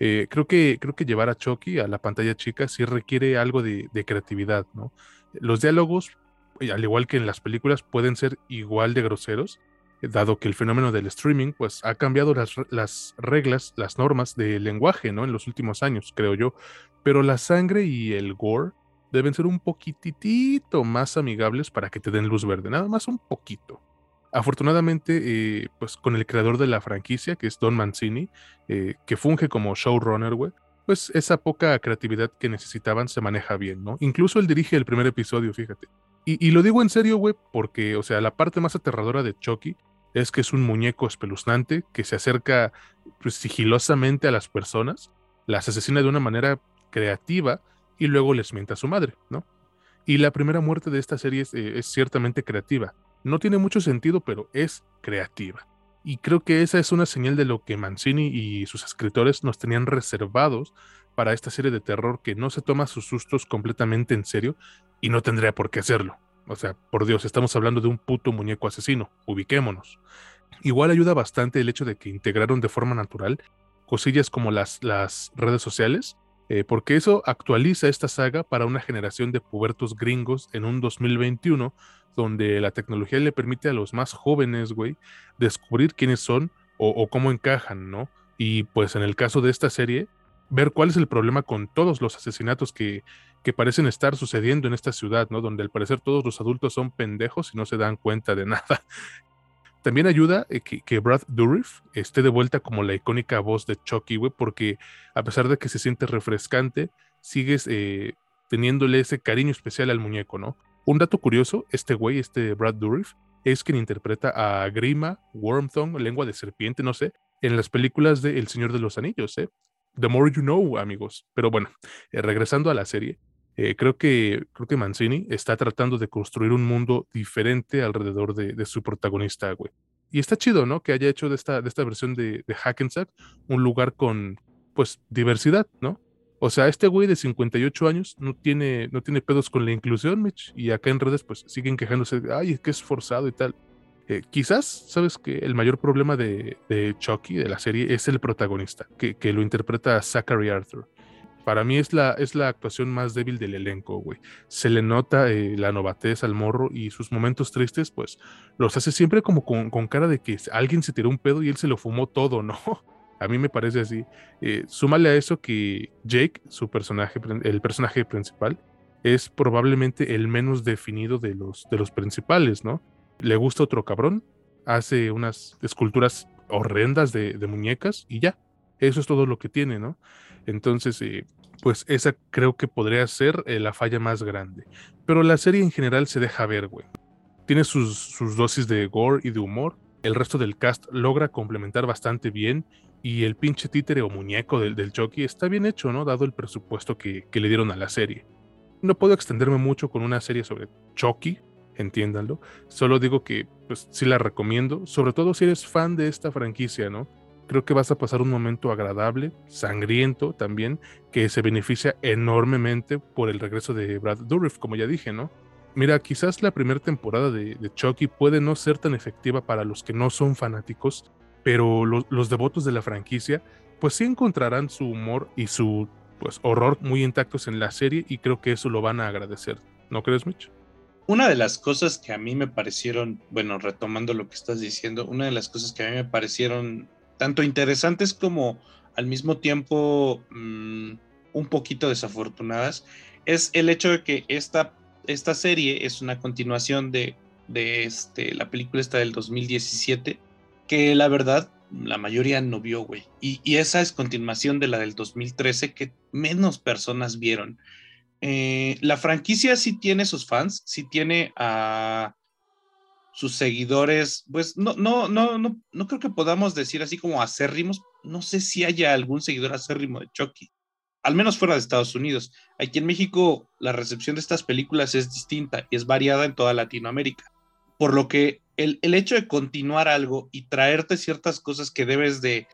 Speaker 1: Eh, creo, que, creo que llevar a Chucky a la pantalla chica sí requiere algo de, creatividad, ¿no? Los diálogos, al igual que en las películas, pueden ser igual de groseros, dado que el fenómeno del streaming pues ha cambiado las, las, reglas, las normas del lenguaje, ¿no? En los últimos años, creo yo. Pero la sangre y el gore deben ser un poquitito más amigables para que te den luz verde, nada más un poquito. Afortunadamente, eh, pues con el creador de la franquicia, que es Don Mancini, eh, que funge como showrunner, güey, pues esa poca creatividad que necesitaban se maneja bien, ¿no? Incluso él dirige el primer episodio, fíjate. Y, y lo digo en serio, güey, porque, o sea, la parte más aterradora de Chucky es que es un muñeco espeluznante que se acerca pues, sigilosamente a las personas, las asesina de una manera creativa y luego les miente a su madre, ¿no? Y la primera muerte de esta serie eh, es, ciertamente creativa. No tiene mucho sentido, pero es creativa. Y creo que esa es una señal de lo que Mancini y sus escritores nos tenían reservados para esta serie de terror que no se toma sus sustos completamente en serio y no tendría por qué hacerlo. O sea, por Dios, estamos hablando de un puto muñeco asesino, ubiquémonos. Igual ayuda bastante el hecho de que integraron de forma natural cosillas como las, las redes sociales eh, porque eso actualiza esta saga para una generación de pubertos gringos en un 2021, donde la tecnología le permite a los más jóvenes, güey, descubrir quiénes son o, cómo encajan, ¿no? Y pues en el caso de esta serie, ver cuál es el problema con todos los asesinatos que, que parecen estar sucediendo en esta ciudad, ¿no? Donde al parecer todos los adultos son pendejos y no se dan cuenta de nada. También ayuda eh, que, Brad Dourif esté de vuelta como la icónica voz de Chucky, porque a pesar de que se siente refrescante, sigues eh, teniéndole ese cariño especial al muñeco, ¿no? Un dato curioso, este güey, este Brad Dourif, es quien interpreta a Grima, Wormthong, lengua de serpiente, no sé, en las películas de El Señor de los Anillos, ¿eh? The more you know, amigos. Pero bueno, eh, regresando a la serie, eh, creo, que, creo que Mancini está tratando de construir un mundo diferente alrededor de, su protagonista, güey. Y está chido, ¿no? Que haya hecho de esta, de esta versión de, de Hackensack un lugar con, pues, diversidad, ¿no? O sea, este güey de 58 años no tiene, no tiene pedos con la inclusión, Mitch. Y acá en redes, pues, siguen quejándose, ay, es que es forzado y tal. Eh, quizás, sabes que el mayor problema de, Chucky, de la serie, es el protagonista, que, que lo interpreta Zachary Arthur para mí es la, es la actuación más débil del elenco, güey. Se le nota eh, la novatez al morro y sus momentos tristes, pues los hace siempre como con, cara de que alguien se tiró un pedo y él se lo fumó todo, ¿no? A mí me parece así. Eh, súmale a eso que Jake, su personaje, el personaje principal, es probablemente el menos definido de los, de los principales, ¿no? Le gusta otro cabrón, hace unas esculturas horrendas de, de muñecas y ya. Eso es todo lo que tiene, ¿no? Entonces, eh, pues esa creo que podría ser eh, la falla más grande. Pero la serie en general se deja ver, güey. Tiene sus, dosis de gore y de humor. El resto del cast logra complementar bastante bien. Y el pinche títere o muñeco del, del Chucky está bien hecho, ¿no? Dado el presupuesto que, que le dieron a la serie. No puedo extenderme mucho con una serie sobre Chucky, entiéndanlo. Solo digo que, pues sí la recomiendo, sobre todo si eres fan de esta franquicia, ¿no? Creo que vas a pasar un momento agradable, sangriento también, que se beneficia enormemente por el regreso de Brad Dourif, como ya dije, ¿no? Mira, quizás la primera temporada de, Chucky puede no ser tan efectiva para los que no son fanáticos, pero los devotos de la franquicia, pues sí encontrarán su humor y su pues, horror muy intactos en la serie y creo que eso lo van a agradecer. ¿No crees, Mitch?
Speaker 2: Una de las cosas que a mí me parecieron, bueno, retomando lo que estás diciendo, una de las cosas que a mí me parecieron tanto interesantes como al mismo tiempo mm, un poquito desafortunadas, es el hecho de que esta, esta serie es una continuación de, de este, la película esta del 2017, que la verdad la mayoría no vio, güey. Y, esa es continuación de la del 2013 que menos personas vieron. Eh, la franquicia sí tiene sus fans, sí tiene a sus seguidores, pues no, no, no, no, no creo que podamos decir así como acérrimos. No sé si haya algún seguidor acérrimo de Chucky, al menos fuera de Estados Unidos. Aquí en México la recepción de estas películas es distinta y es variada en toda Latinoamérica. Por lo que el, hecho de continuar algo y traerte ciertas cosas que debes de,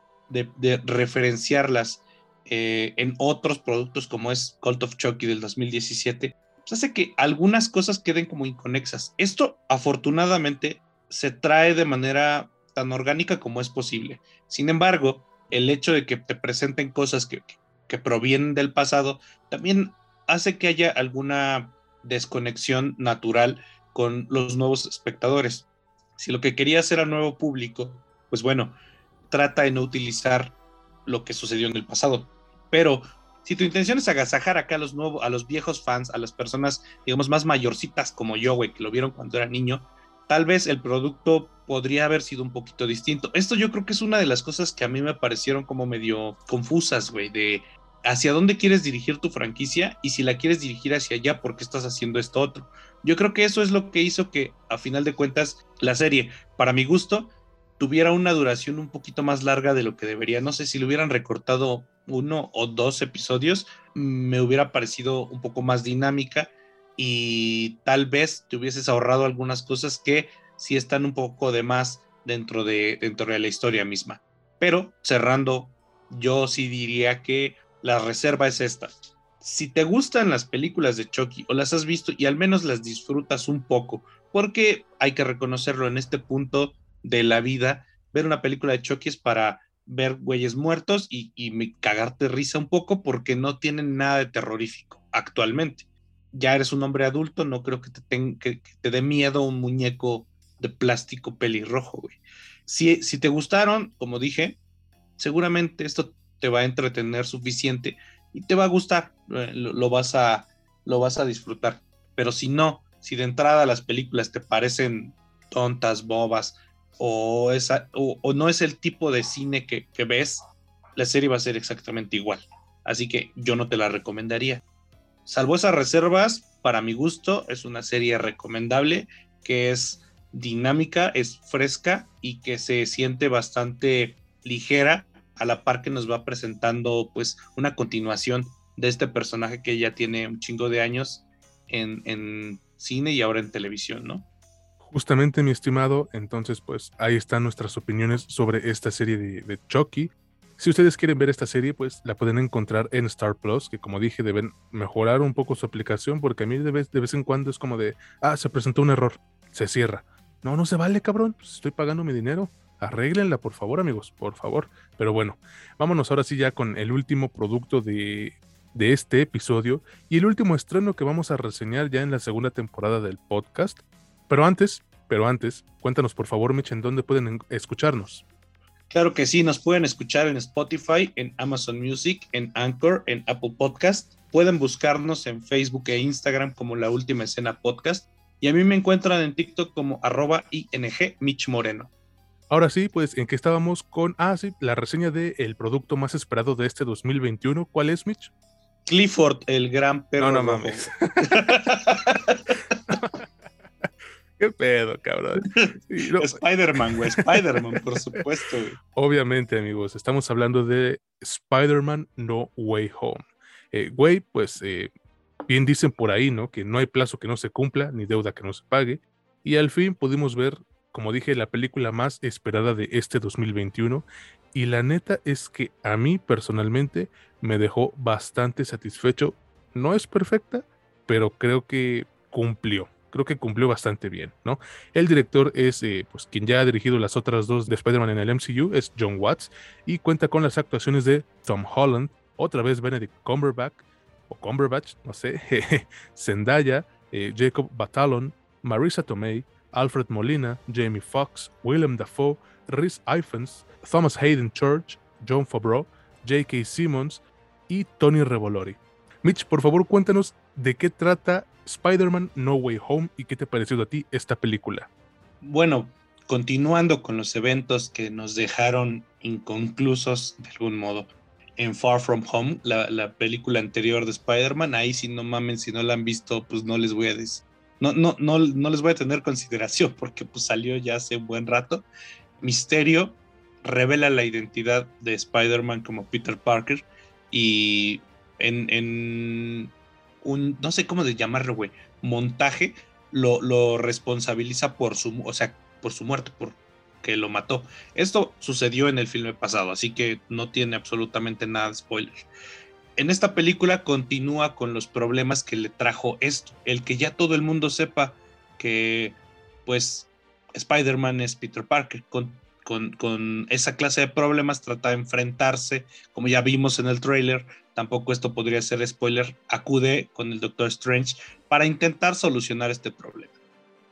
Speaker 2: referenciarlas eh, en otros productos como es Cult of Chucky del 2017, pues, hace que algunas cosas queden como inconexas. Esto afortunadamente se trae de manera tan orgánica como es posible. Sin embargo, el hecho de que te presenten cosas que, provienen del pasado también hace que haya alguna desconexión natural con los nuevos espectadores. Si lo que quería hacer al nuevo público, pues bueno, trata de no utilizar lo que sucedió en el pasado. Pero si tu intención es agasajar acá a los nuevos, a los viejos fans, a las personas, digamos, más mayorcitas como yo, güey, que lo vieron cuando era niño, tal vez el producto podría haber sido un poquito distinto. Esto yo creo que es una de las cosas que a mí me parecieron como medio confusas, güey, de hacia dónde quieres dirigir tu franquicia y si la quieres dirigir hacia allá, ¿por qué estás haciendo esto otro? Yo creo que eso es lo que hizo que, a final de cuentas, la serie, para mi gusto, tuviera una duración un poquito más larga de lo que debería. No sé si le hubieran recortado uno o dos episodios, me hubiera parecido un poco más dinámica y tal vez te hubieses ahorrado algunas cosas que sí están un poco de más dentro de, dentro de la historia misma. Pero cerrando, yo sí diría que la reserva es esta. Si te gustan las películas de Chucky o las has visto y al menos las disfrutas un poco, porque hay que reconocerlo en este punto de la vida, ver una película de Chucky es para ver güeyes muertos y, y cagarte risa un poco porque no tienen nada de terrorífico actualmente. Ya eres un hombre adulto, no creo que te, que, te dé miedo un muñeco de plástico pelirrojo, güey. Si, si te gustaron, como dije, seguramente esto te va a entretener suficiente y te va a gustar, eh, lo, vas a, lo vas a disfrutar. Pero si no, si de entrada las películas te parecen tontas, bobas, o, esa, o, no es el tipo de cine que, que, ves, la serie va a ser exactamente igual. Así que yo no te la recomendaría. Salvo esas reservas, para mi gusto, es una serie recomendable que es dinámica, es fresca y que se siente bastante ligera a la par que nos va presentando pues una continuación de este personaje que ya tiene un chingo de años en, en cine y ahora en televisión, ¿no?
Speaker 1: Justamente, mi estimado, entonces pues ahí están nuestras opiniones sobre esta serie de, Chucky. Si ustedes quieren ver esta serie, pues la pueden encontrar en Star Plus, que como dije, deben mejorar un poco su aplicación, porque a mí de vez, de vez en cuando es como de, ah, se presentó un error, se cierra. No, no se vale, cabrón, pues estoy pagando mi dinero. Arréglenla, por favor, amigos, por favor. Pero bueno, vámonos ahora sí ya con el último producto de, de este episodio y el último estreno que vamos a reseñar ya en la segunda temporada del podcast. Pero antes, pero antes, cuéntanos por favor, Mitch, en dónde pueden escucharnos.
Speaker 2: Claro que sí, nos pueden escuchar en Spotify, en Amazon Music, en Anchor, en Apple Podcast. Pueden buscarnos en Facebook e Instagram como La Última Escena Podcast. Y a mí me encuentran en TikTok como arroba ING Mitch Moreno.
Speaker 1: Ahora sí, pues en qué estábamos con, ah, sí, la reseña del el producto más esperado de este 2021. ¿Cuál es, Mitch?
Speaker 2: Clifford, el gran perro. No, no mames.
Speaker 1: ¿Qué pedo, cabrón?
Speaker 2: Spider-Man, güey. Spider-Man, por supuesto.
Speaker 1: Obviamente, amigos, estamos hablando de Spider-Man No Way Home. Eh, güey, pues eh, bien dicen por ahí, ¿no? Que no hay plazo que no se cumpla, ni deuda que no se pague. Y al fin pudimos ver como dije, la película más esperada de este 2021. Y la neta es que a mí personalmente me dejó bastante satisfecho. No es perfecta, pero creo que cumplió. Creo que cumplió bastante bien, ¿no? El director es, eh, pues, quien ya ha dirigido las otras dos de Spider-Man en el MCU, es John Watts, y cuenta con las actuaciones de Tom Holland, otra vez Benedict Cumberbatch, o Cumberbatch, no sé, Zendaya, eh, Jacob Batalon, Marisa Tomei, Alfred Molina, Jamie Foxx, Willem Dafoe, Rhys Ifans, Thomas Hayden Church, John Favreau, J.K. Simmons y Tony Revolori. Mitch, por favor, cuéntanos de qué trata Spider-Man No Way Home y qué te pareció a ti esta película.
Speaker 2: Bueno, continuando con los eventos que nos dejaron inconclusos de algún modo en Far From Home, la, la película anterior de Spider-Man, ahí si no mamen, si no la han visto, pues no les voy a decir no, no, no, no les voy a tener consideración porque pues salió ya hace un buen rato. Misterio revela la identidad de Spider-Man como Peter Parker y en, un, no sé cómo de llamarlo, güey, montaje, lo, lo, responsabiliza por su, o sea, por su muerte, por que lo mató. Esto sucedió en el filme pasado, así que no tiene absolutamente nada de spoiler en esta película continúa con los problemas que le trajo esto, el que ya todo el mundo sepa que pues Spider-Man es Peter Parker, con, con, esa clase de problemas trata de enfrentarse, como ya vimos en el trailer, tampoco esto podría ser spoiler, acude con el Doctor Strange para intentar solucionar este problema.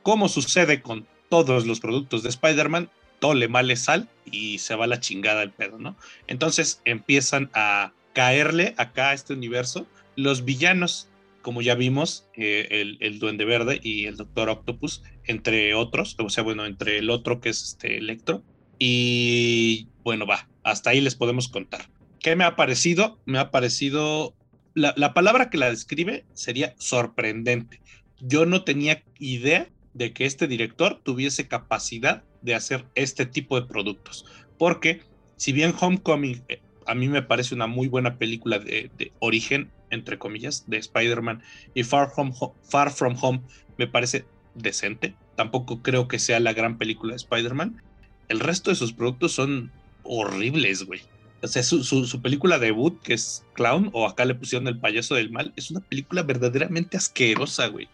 Speaker 2: Como sucede con todos los productos de Spider-Man, todo le male sal y se va la chingada el pedo, ¿no? Entonces empiezan a caerle acá a este universo los villanos, como ya vimos, eh, el, el, Duende Verde y el Doctor Octopus, entre otros, o sea, bueno, entre el otro que es este Electro. Y bueno, va, hasta ahí les podemos contar. ¿Qué me ha parecido? Me ha parecido, la, la palabra que la describe sería sorprendente. Yo no tenía idea de que este director tuviese capacidad de hacer este tipo de productos, porque si bien Homecoming eh, a mí me parece una muy buena película de, de origen entre comillas, de Spider-Man y Far From, Far From Home me parece decente. Tampoco creo que sea la gran película de Spider-Man. El resto de sus productos son horribles, güey. O sea, su, su, película debut, que es Clown, o acá le pusieron El payaso del mal, es una película verdaderamente asquerosa, güey.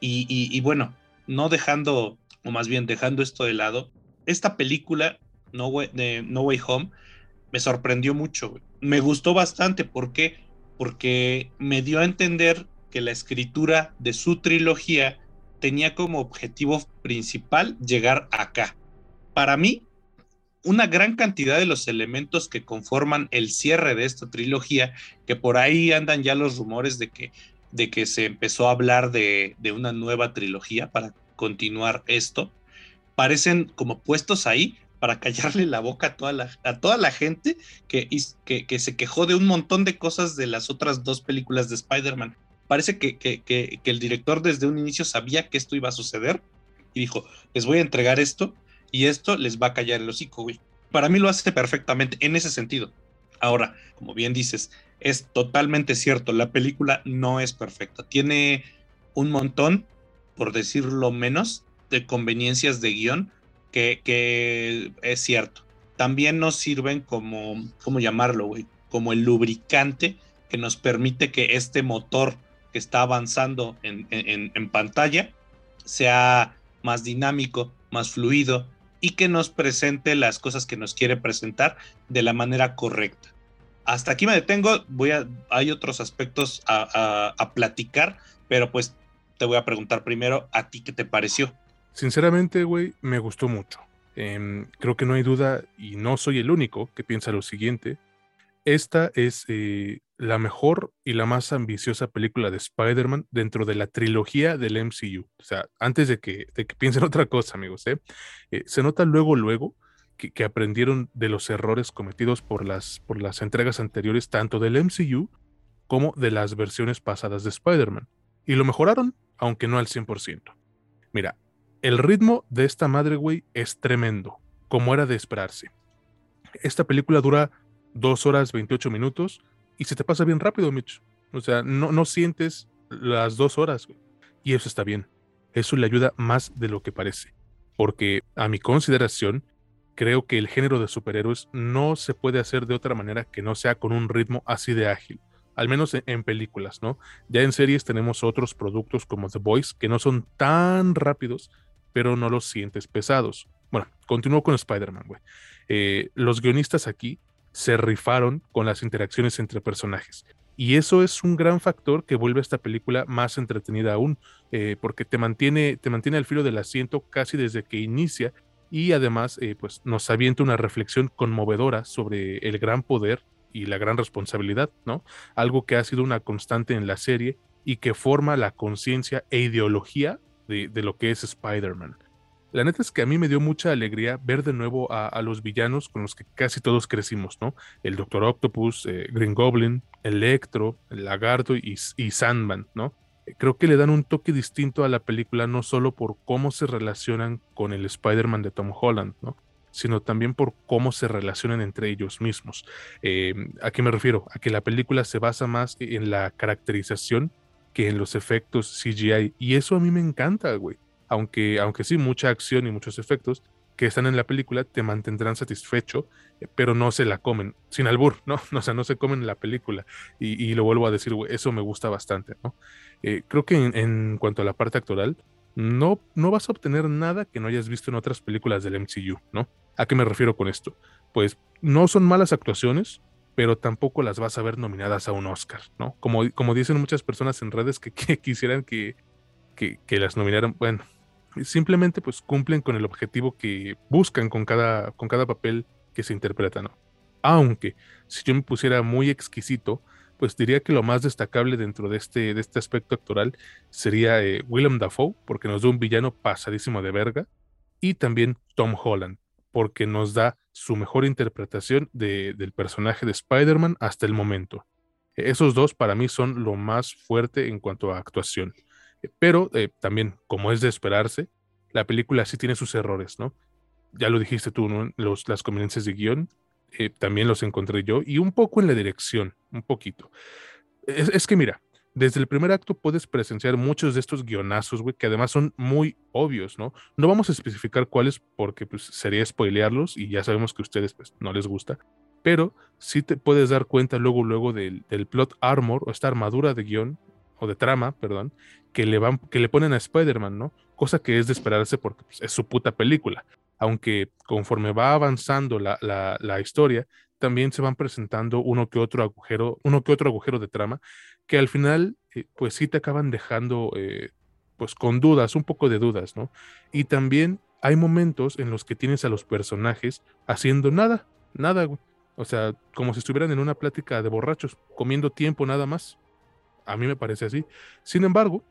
Speaker 2: Y, y, bueno, no dejando, o más bien dejando esto de lado, esta película, No Way, no Way Home, me sorprendió mucho. Me gustó bastante porque porque me dio a entender que la escritura de su trilogía tenía como objetivo principal llegar acá. Para mí, una gran cantidad de los elementos que conforman el cierre de esta trilogía, que por ahí andan ya los rumores de que, de que se empezó a hablar de, de una nueva trilogía para continuar esto, parecen como puestos ahí para callarle la boca a toda la, a toda la gente que, que, se quejó de un montón de cosas de las otras dos películas de Spider-Man. Parece que, que, el director desde un inicio sabía que esto iba a suceder y dijo, les voy a entregar esto y esto les va a callar el hocico, güey. Para mí lo hace perfectamente en ese sentido. Ahora, como bien dices, es totalmente cierto, la película no es perfecta. Tiene un montón, por decirlo menos, de conveniencias de guion que, es cierto. También nos sirven como, ¿cómo llamarlo, güey? Como el lubricante que nos permite que este motor que está avanzando en, en, pantalla sea más dinámico, más fluido y que nos presente las cosas que nos quiere presentar de la manera correcta. Hasta aquí me detengo, voy a, hay otros aspectos a, platicar, pero pues te voy a preguntar primero a ti qué te pareció.
Speaker 1: Sinceramente, güey, me gustó mucho. Em, creo que no hay duda, y no soy el único que piensa lo siguiente. Esta es eh, la mejor y la más ambiciosa película de Spider-Man dentro de la trilogía del MCU. O sea, antes de que, piensen otra cosa, amigos, ¿eh? Eh, se nota luego, luego que, aprendieron de los errores cometidos por las, por las entregas anteriores, tanto del MCU como de las versiones pasadas de Spider-Man. Y lo mejoraron, aunque no al 100%. Mira, el ritmo de esta madre, güey, es tremendo, como era de esperarse. Esta película dura 2 horas 28 minutos y se te pasa bien rápido, Mitch. O sea, no, no sientes las dos horas. Y eso está bien. Eso le ayuda más de lo que parece. Porque, a mi consideración, creo que el género de superhéroes no se puede hacer de otra manera que no sea con un ritmo así de ágil. Al menos en, en películas, ¿no? Ya en series tenemos otros productos como The Voice que no son tan rápidos, pero no los sientes pesados. Bueno, continúo con Spider-Man, güey. Eh, los guionistas aquí se rifaron con las interacciones entre personajes. Y eso es un gran factor que vuelve a esta película más entretenida aún, eh, porque te mantiene, te mantiene al filo del asiento casi desde que inicia y además eh, pues nos avienta una reflexión conmovedora sobre el gran poder y la gran responsabilidad, ¿no? Algo que ha sido una constante en la serie y que forma la conciencia e ideología de, lo que es Spider-Man. La neta es que a mí me dio mucha alegría ver de nuevo a, los villanos con los que casi todos crecimos, ¿no? El Doctor Octopus, eh, Green Goblin, Electro, el Lagarto y, Sandman, ¿no? Creo que le dan un toque distinto a la película no solo por cómo se relacionan con el Spider-Man de Tom Holland, ¿no? sino también por cómo se relacionan entre ellos mismos. Eh, ¿A qué me refiero? A que la película se basa más en la caracterización que en los efectos CGI. Y eso a mí me encanta, güey. Aunque, aunque sí, mucha acción y muchos efectos que están en la película te mantendrán satisfecho, pero no se la comen, sin albur, ¿no? O sea, no se comen la película. Y, lo vuelvo a decir, eso me gusta bastante, ¿no? Eh, creo que en, cuanto a la parte actoral, no, no vas a obtener nada que no hayas visto en otras películas del MCU, ¿no? ¿A qué me refiero con esto? Pues no son malas actuaciones, pero tampoco las vas a ver nominadas a un Oscar, ¿no? Como, como dicen muchas personas en redes que, quisieran que, que, las nominaran, bueno, simplemente pues cumplen con el objetivo que buscan con cada, con cada papel que se interpreta, ¿no? Aunque si yo me pusiera muy exquisito, pues diría que lo más destacable dentro de este, de este aspecto actoral sería eh, Willem Dafoe, porque nos da un villano pasadísimo de verga, y también Tom Holland, porque nos da su mejor interpretación del personaje de Spider-Man hasta el momento. Esos dos para mí son lo más fuerte en cuanto a actuación. Pero eh, también, como es de esperarse, la película sí tiene sus errores, ¿no? Ya lo dijiste tú, ¿no? Los, las conveniencias de guion eh, también los encontré yo, y un poco en la dirección, un poquito. Es, que mira, desde el primer acto puedes presenciar muchos de estos guionazos, güey, que además son muy obvios, ¿no? No vamos a especificar cuáles porque pues, sería spoilearlos y ya sabemos que a ustedes pues, no les gusta, pero sí te puedes dar cuenta luego, luego del, del plot armor o esta armadura de guion o de trama, perdón, que le, van, que le ponen a Spider-Man, ¿no? Cosa que es de esperarse porque pues, es su puta película aunque conforme va avanzando la, la, historia, también se van presentando uno que otro agujero, uno que otro agujero de trama, que al final, eh, pues sí te acaban dejando, eh, pues con dudas, un poco de dudas, ¿no? Y también hay momentos en los que tienes a los personajes haciendo nada, nada, O sea, como si estuvieran en una plática de borrachos, comiendo tiempo nada más. A mí me parece así. Sin embargo,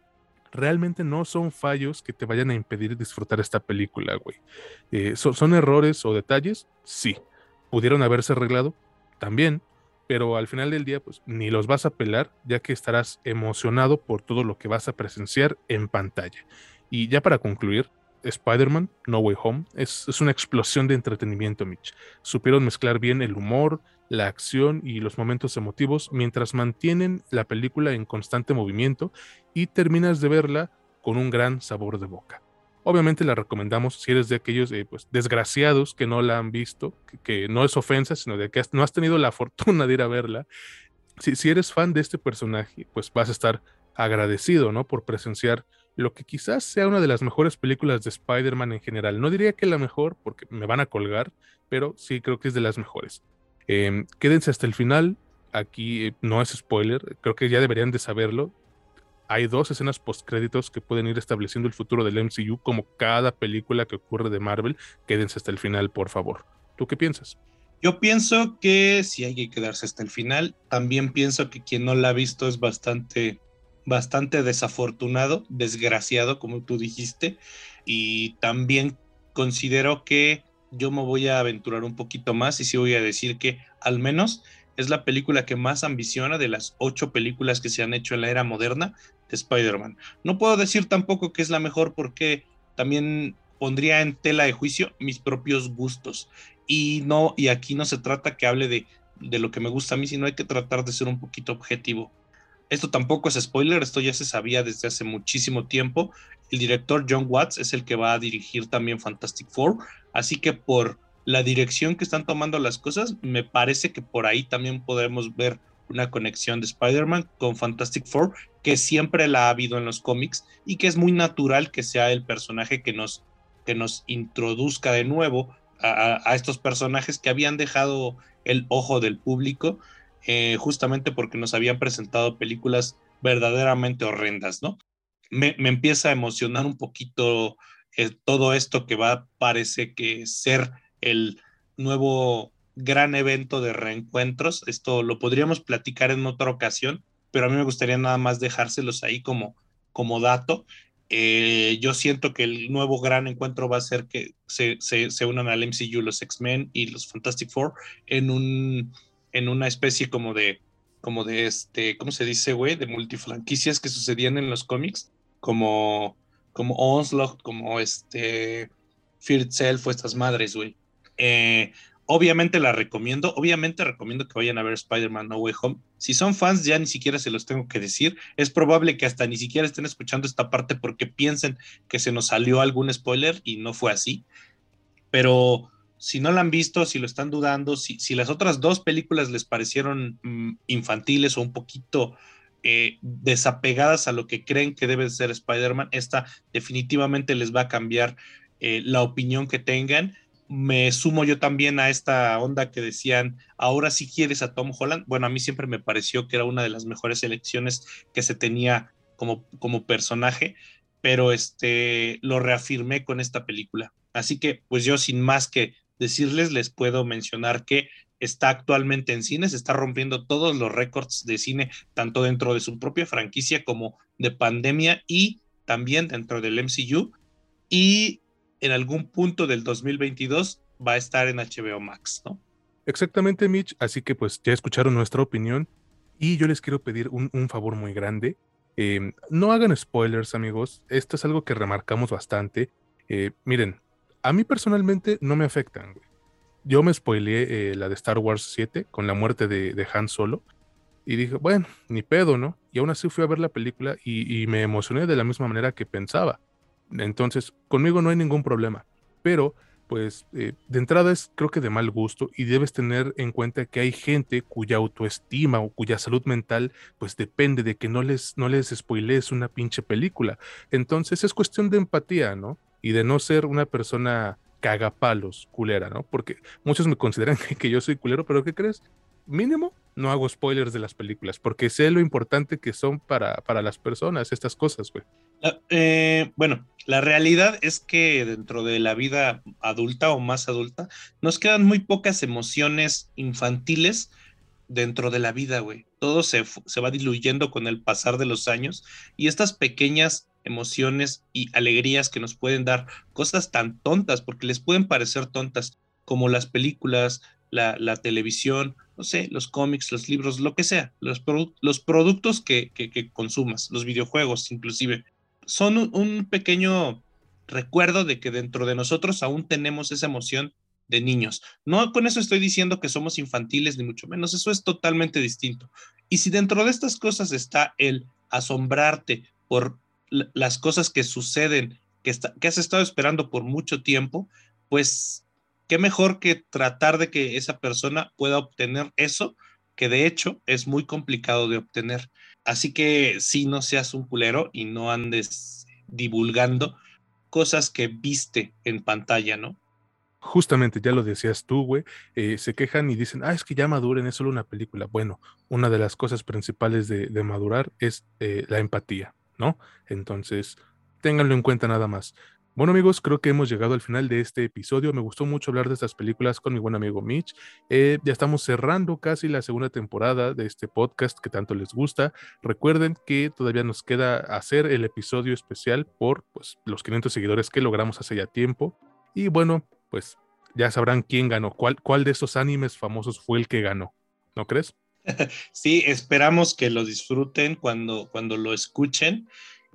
Speaker 1: realmente no son fallos que te vayan a impedir disfrutar esta película, güey. Eh, ¿son, errores o detalles? Sí. ¿Pudieron haberse arreglado? También. Pero al final del día, pues ni los vas a pelar, ya que estarás emocionado por todo lo que vas a presenciar en pantalla. Y ya para concluir, Spider-Man No Way Home es, es, una explosión de entretenimiento, Mitch. Supieron mezclar bien el humor, la acción y los momentos emotivos mientras mantienen la película en constante movimiento y terminas de verla con un gran sabor de boca. Obviamente la recomendamos si eres de aquellos eh, pues, desgraciados que no la han visto, que, no es ofensa, sino de que no has tenido la fortuna de ir a verla. Si, si eres fan de este personaje, pues vas a estar agradecido, ¿no? Por presenciar lo que quizás sea una de las mejores películas de Spider-Man en general. No diría que la mejor, porque me van a colgar, pero sí creo que es de las mejores. Em, quédense hasta el final. Aquí eh, no es spoiler, creo que ya deberían de saberlo. Hay dos escenas postcréditos que pueden ir estableciendo el futuro del MCU como cada película que ocurre de Marvel. Quédense hasta el final, por favor. ¿Tú qué piensas?
Speaker 2: Yo pienso que si hay que quedarse hasta el final. También pienso que quien no la ha visto es bastante, bastante desafortunado, desgraciado, como tú dijiste. Y también considero que yo me voy a aventurar un poquito más y sí voy a decir que al menos es la película que más ambiciona de las ocho películas que se han hecho en la era moderna de Spider-Man. No puedo decir tampoco que es la mejor porque también pondría en tela de juicio mis propios gustos. Y no, y aquí no se trata que hable de, de lo que me gusta a mí, sino hay que tratar de ser un poquito objetivo. Esto tampoco es spoiler, esto ya se sabía desde hace muchísimo tiempo. El director John Watts es el que va a dirigir también Fantastic Four, así que por la dirección que están tomando las cosas, me parece que por ahí también podemos ver una conexión de Spider-Man con Fantastic Four, que siempre la ha habido en los cómics y que es muy natural que sea el personaje que nos, que nos introduzca de nuevo a, a estos personajes que habían dejado el ojo del público eh, justamente porque nos habían presentado películas verdaderamente horrendas, ¿no? Me, empieza a emocionar un poquito eh, todo esto que va, parece que ser el nuevo gran evento de reencuentros. Esto lo podríamos platicar en otra ocasión, pero a mí me gustaría nada más dejárselos ahí como, como dato. Eh, yo siento que el nuevo gran encuentro va a ser que se, se, se unan al MCU los X-Men y los Fantastic Four en un en una especie como de, como de este, ¿cómo se dice, güey? De multifranquicias que sucedían en los cómics, como, como Onslaught, como este, Fear Itself o estas madres, güey. Eh, obviamente la recomiendo, obviamente recomiendo que vayan a ver Spider-Man No Way Home. Si son fans, ya ni siquiera se los tengo que decir. Es probable que hasta ni siquiera estén escuchando esta parte porque piensen que se nos salió algún spoiler y no fue así. Pero si no la han visto, si lo están dudando, si, las otras dos películas les parecieron mm, infantiles o un poquito eh, desapegadas a lo que creen que debe ser Spider-Man, esta definitivamente les va a cambiar eh, la opinión que tengan. Me sumo yo también a esta onda que decían, ahora si quieres a Tom Holland. Bueno, a mí siempre me pareció que era una de las mejores elecciones que se tenía como, como personaje, pero este, lo reafirmé con esta película. Así que, pues yo sin más que decirles, les puedo mencionar que está actualmente en cines, está rompiendo todos los récords de cine, tanto dentro de su propia franquicia como de pandemia y también dentro del MCU. Y en algún punto del 2022 va a estar en HBO Max, ¿no?
Speaker 1: Exactamente, Mitch. Así que pues ya escucharon nuestra opinión y yo les quiero pedir un, favor muy grande. Em, no hagan spoilers, amigos. Esto es algo que remarcamos bastante. Eh, miren, a mí personalmente no me afectan. Yo me spoileé eh, la de Star Wars 7 con la muerte de, Han Solo. Y dije, bueno, ni pedo, ¿no? Y aún así fui a ver la película y, me emocioné de la misma manera que pensaba. Entonces, conmigo no hay ningún problema. Pero pues eh, de entrada es creo que de mal gusto y debes tener en cuenta que hay gente cuya autoestima o cuya salud mental pues depende de que no les, no les spoilees una pinche película. Entonces es cuestión de empatía, ¿no? Y de no ser una persona cagapalos, culera, ¿no? Porque muchos me consideran que yo soy culero, pero ¿qué crees? Mínimo no hago spoilers de las películas, porque sé lo importante que son para, para las personas estas cosas, güey.
Speaker 2: Eh, bueno, la realidad es que dentro de la vida adulta o más adulta, nos quedan muy pocas emociones infantiles dentro de la vida, güey. Todo se, se va diluyendo con el pasar de los años y estas pequeñas emociones y alegrías que nos pueden dar cosas tan tontas, porque les pueden parecer tontas, como las películas, la, televisión, no sé, los cómics, los libros, lo que sea, los, los productos que, consumas, los videojuegos inclusive, son un, pequeño recuerdo de que dentro de nosotros aún tenemos esa emoción de niños. No con eso estoy diciendo que somos infantiles, ni mucho menos, eso es totalmente distinto. Y si dentro de estas cosas está el asombrarte por las cosas que suceden, que, que has estado esperando por mucho tiempo, pues qué mejor que tratar de que esa persona pueda obtener eso, que de hecho es muy complicado de obtener. Así que si no seas un culero y no andes divulgando cosas que viste en pantalla, ¿no?
Speaker 1: Justamente, ya lo decías tú, güey, eh, se quejan y dicen, ah, es que ya maduren, es solo una película. Bueno, una de las cosas principales de, madurar es eh, la empatía, ¿no? Entonces, ténganlo en cuenta nada más. Bueno amigos, creo que hemos llegado al final de este episodio. Me gustó mucho hablar de estas películas con mi buen amigo Mitch. Eh, ya estamos cerrando casi la segunda temporada de este podcast que tanto les gusta. Recuerden que todavía nos queda hacer el episodio especial por pues, los 500 seguidores que logramos hace ya tiempo. Y bueno, pues ya sabrán quién ganó, cuál, cuál de esos animes famosos fue el que ganó. ¿No crees?
Speaker 2: Sí, esperamos que lo disfruten cuando, cuando lo escuchen.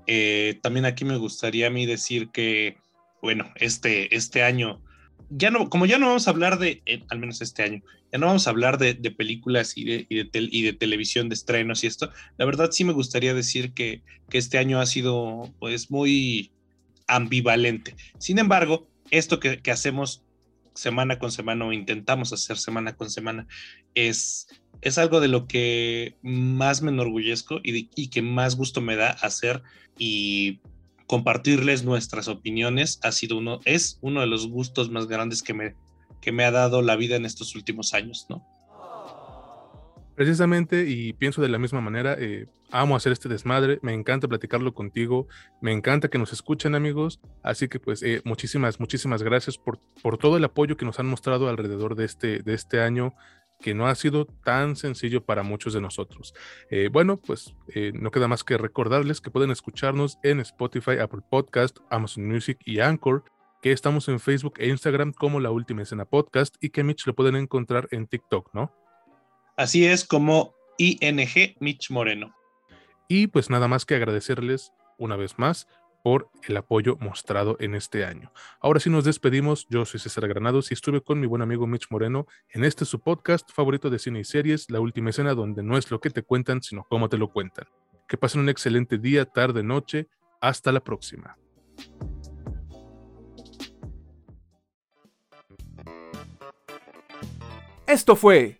Speaker 2: Eh, también aquí me gustaría a mí decir que, bueno, este, este año, ya no, como ya no vamos a hablar de, eh, al menos este año, ya no vamos a hablar de, películas y de, y, de televisión, de estrenos y esto, la verdad sí me gustaría decir que, que este año ha sido pues muy ambivalente. Sin embargo, esto que, hacemos semana con semana o intentamos hacer semana con semana es es algo de lo que más me enorgullezco y, que más gusto me da hacer y compartirles nuestras opiniones ha sido uno, es uno de los gustos más grandes que me, que me ha dado la vida en estos últimos años, ¿no?
Speaker 1: Precisamente, y pienso de la misma manera, eh, amo hacer este desmadre, me encanta platicarlo contigo, me encanta que nos escuchen amigos, así que pues eh, muchísimas, muchísimas gracias por, por todo el apoyo que nos han mostrado alrededor de este, de este año, que no ha sido tan sencillo para muchos de nosotros. Eh, bueno, pues eh, no queda más que recordarles que pueden escucharnos en Spotify, Apple Podcast, Amazon Music y Anchor, que estamos en Facebook e Instagram como La Última Escena Podcast y que Mitch lo pueden encontrar en TikTok, ¿no?
Speaker 2: Así es como ING Mitch Moreno.
Speaker 1: Y pues nada más que agradecerles una vez más por el apoyo mostrado en este año. Ahora sí nos despedimos. Yo soy César Granados y estuve con mi buen amigo Mitch Moreno en este su podcast favorito de cine y series, La Última Escena, donde no es lo que te cuentan, sino cómo te lo cuentan. Que pasen un excelente día, tarde, noche. Hasta la próxima.
Speaker 3: Esto fue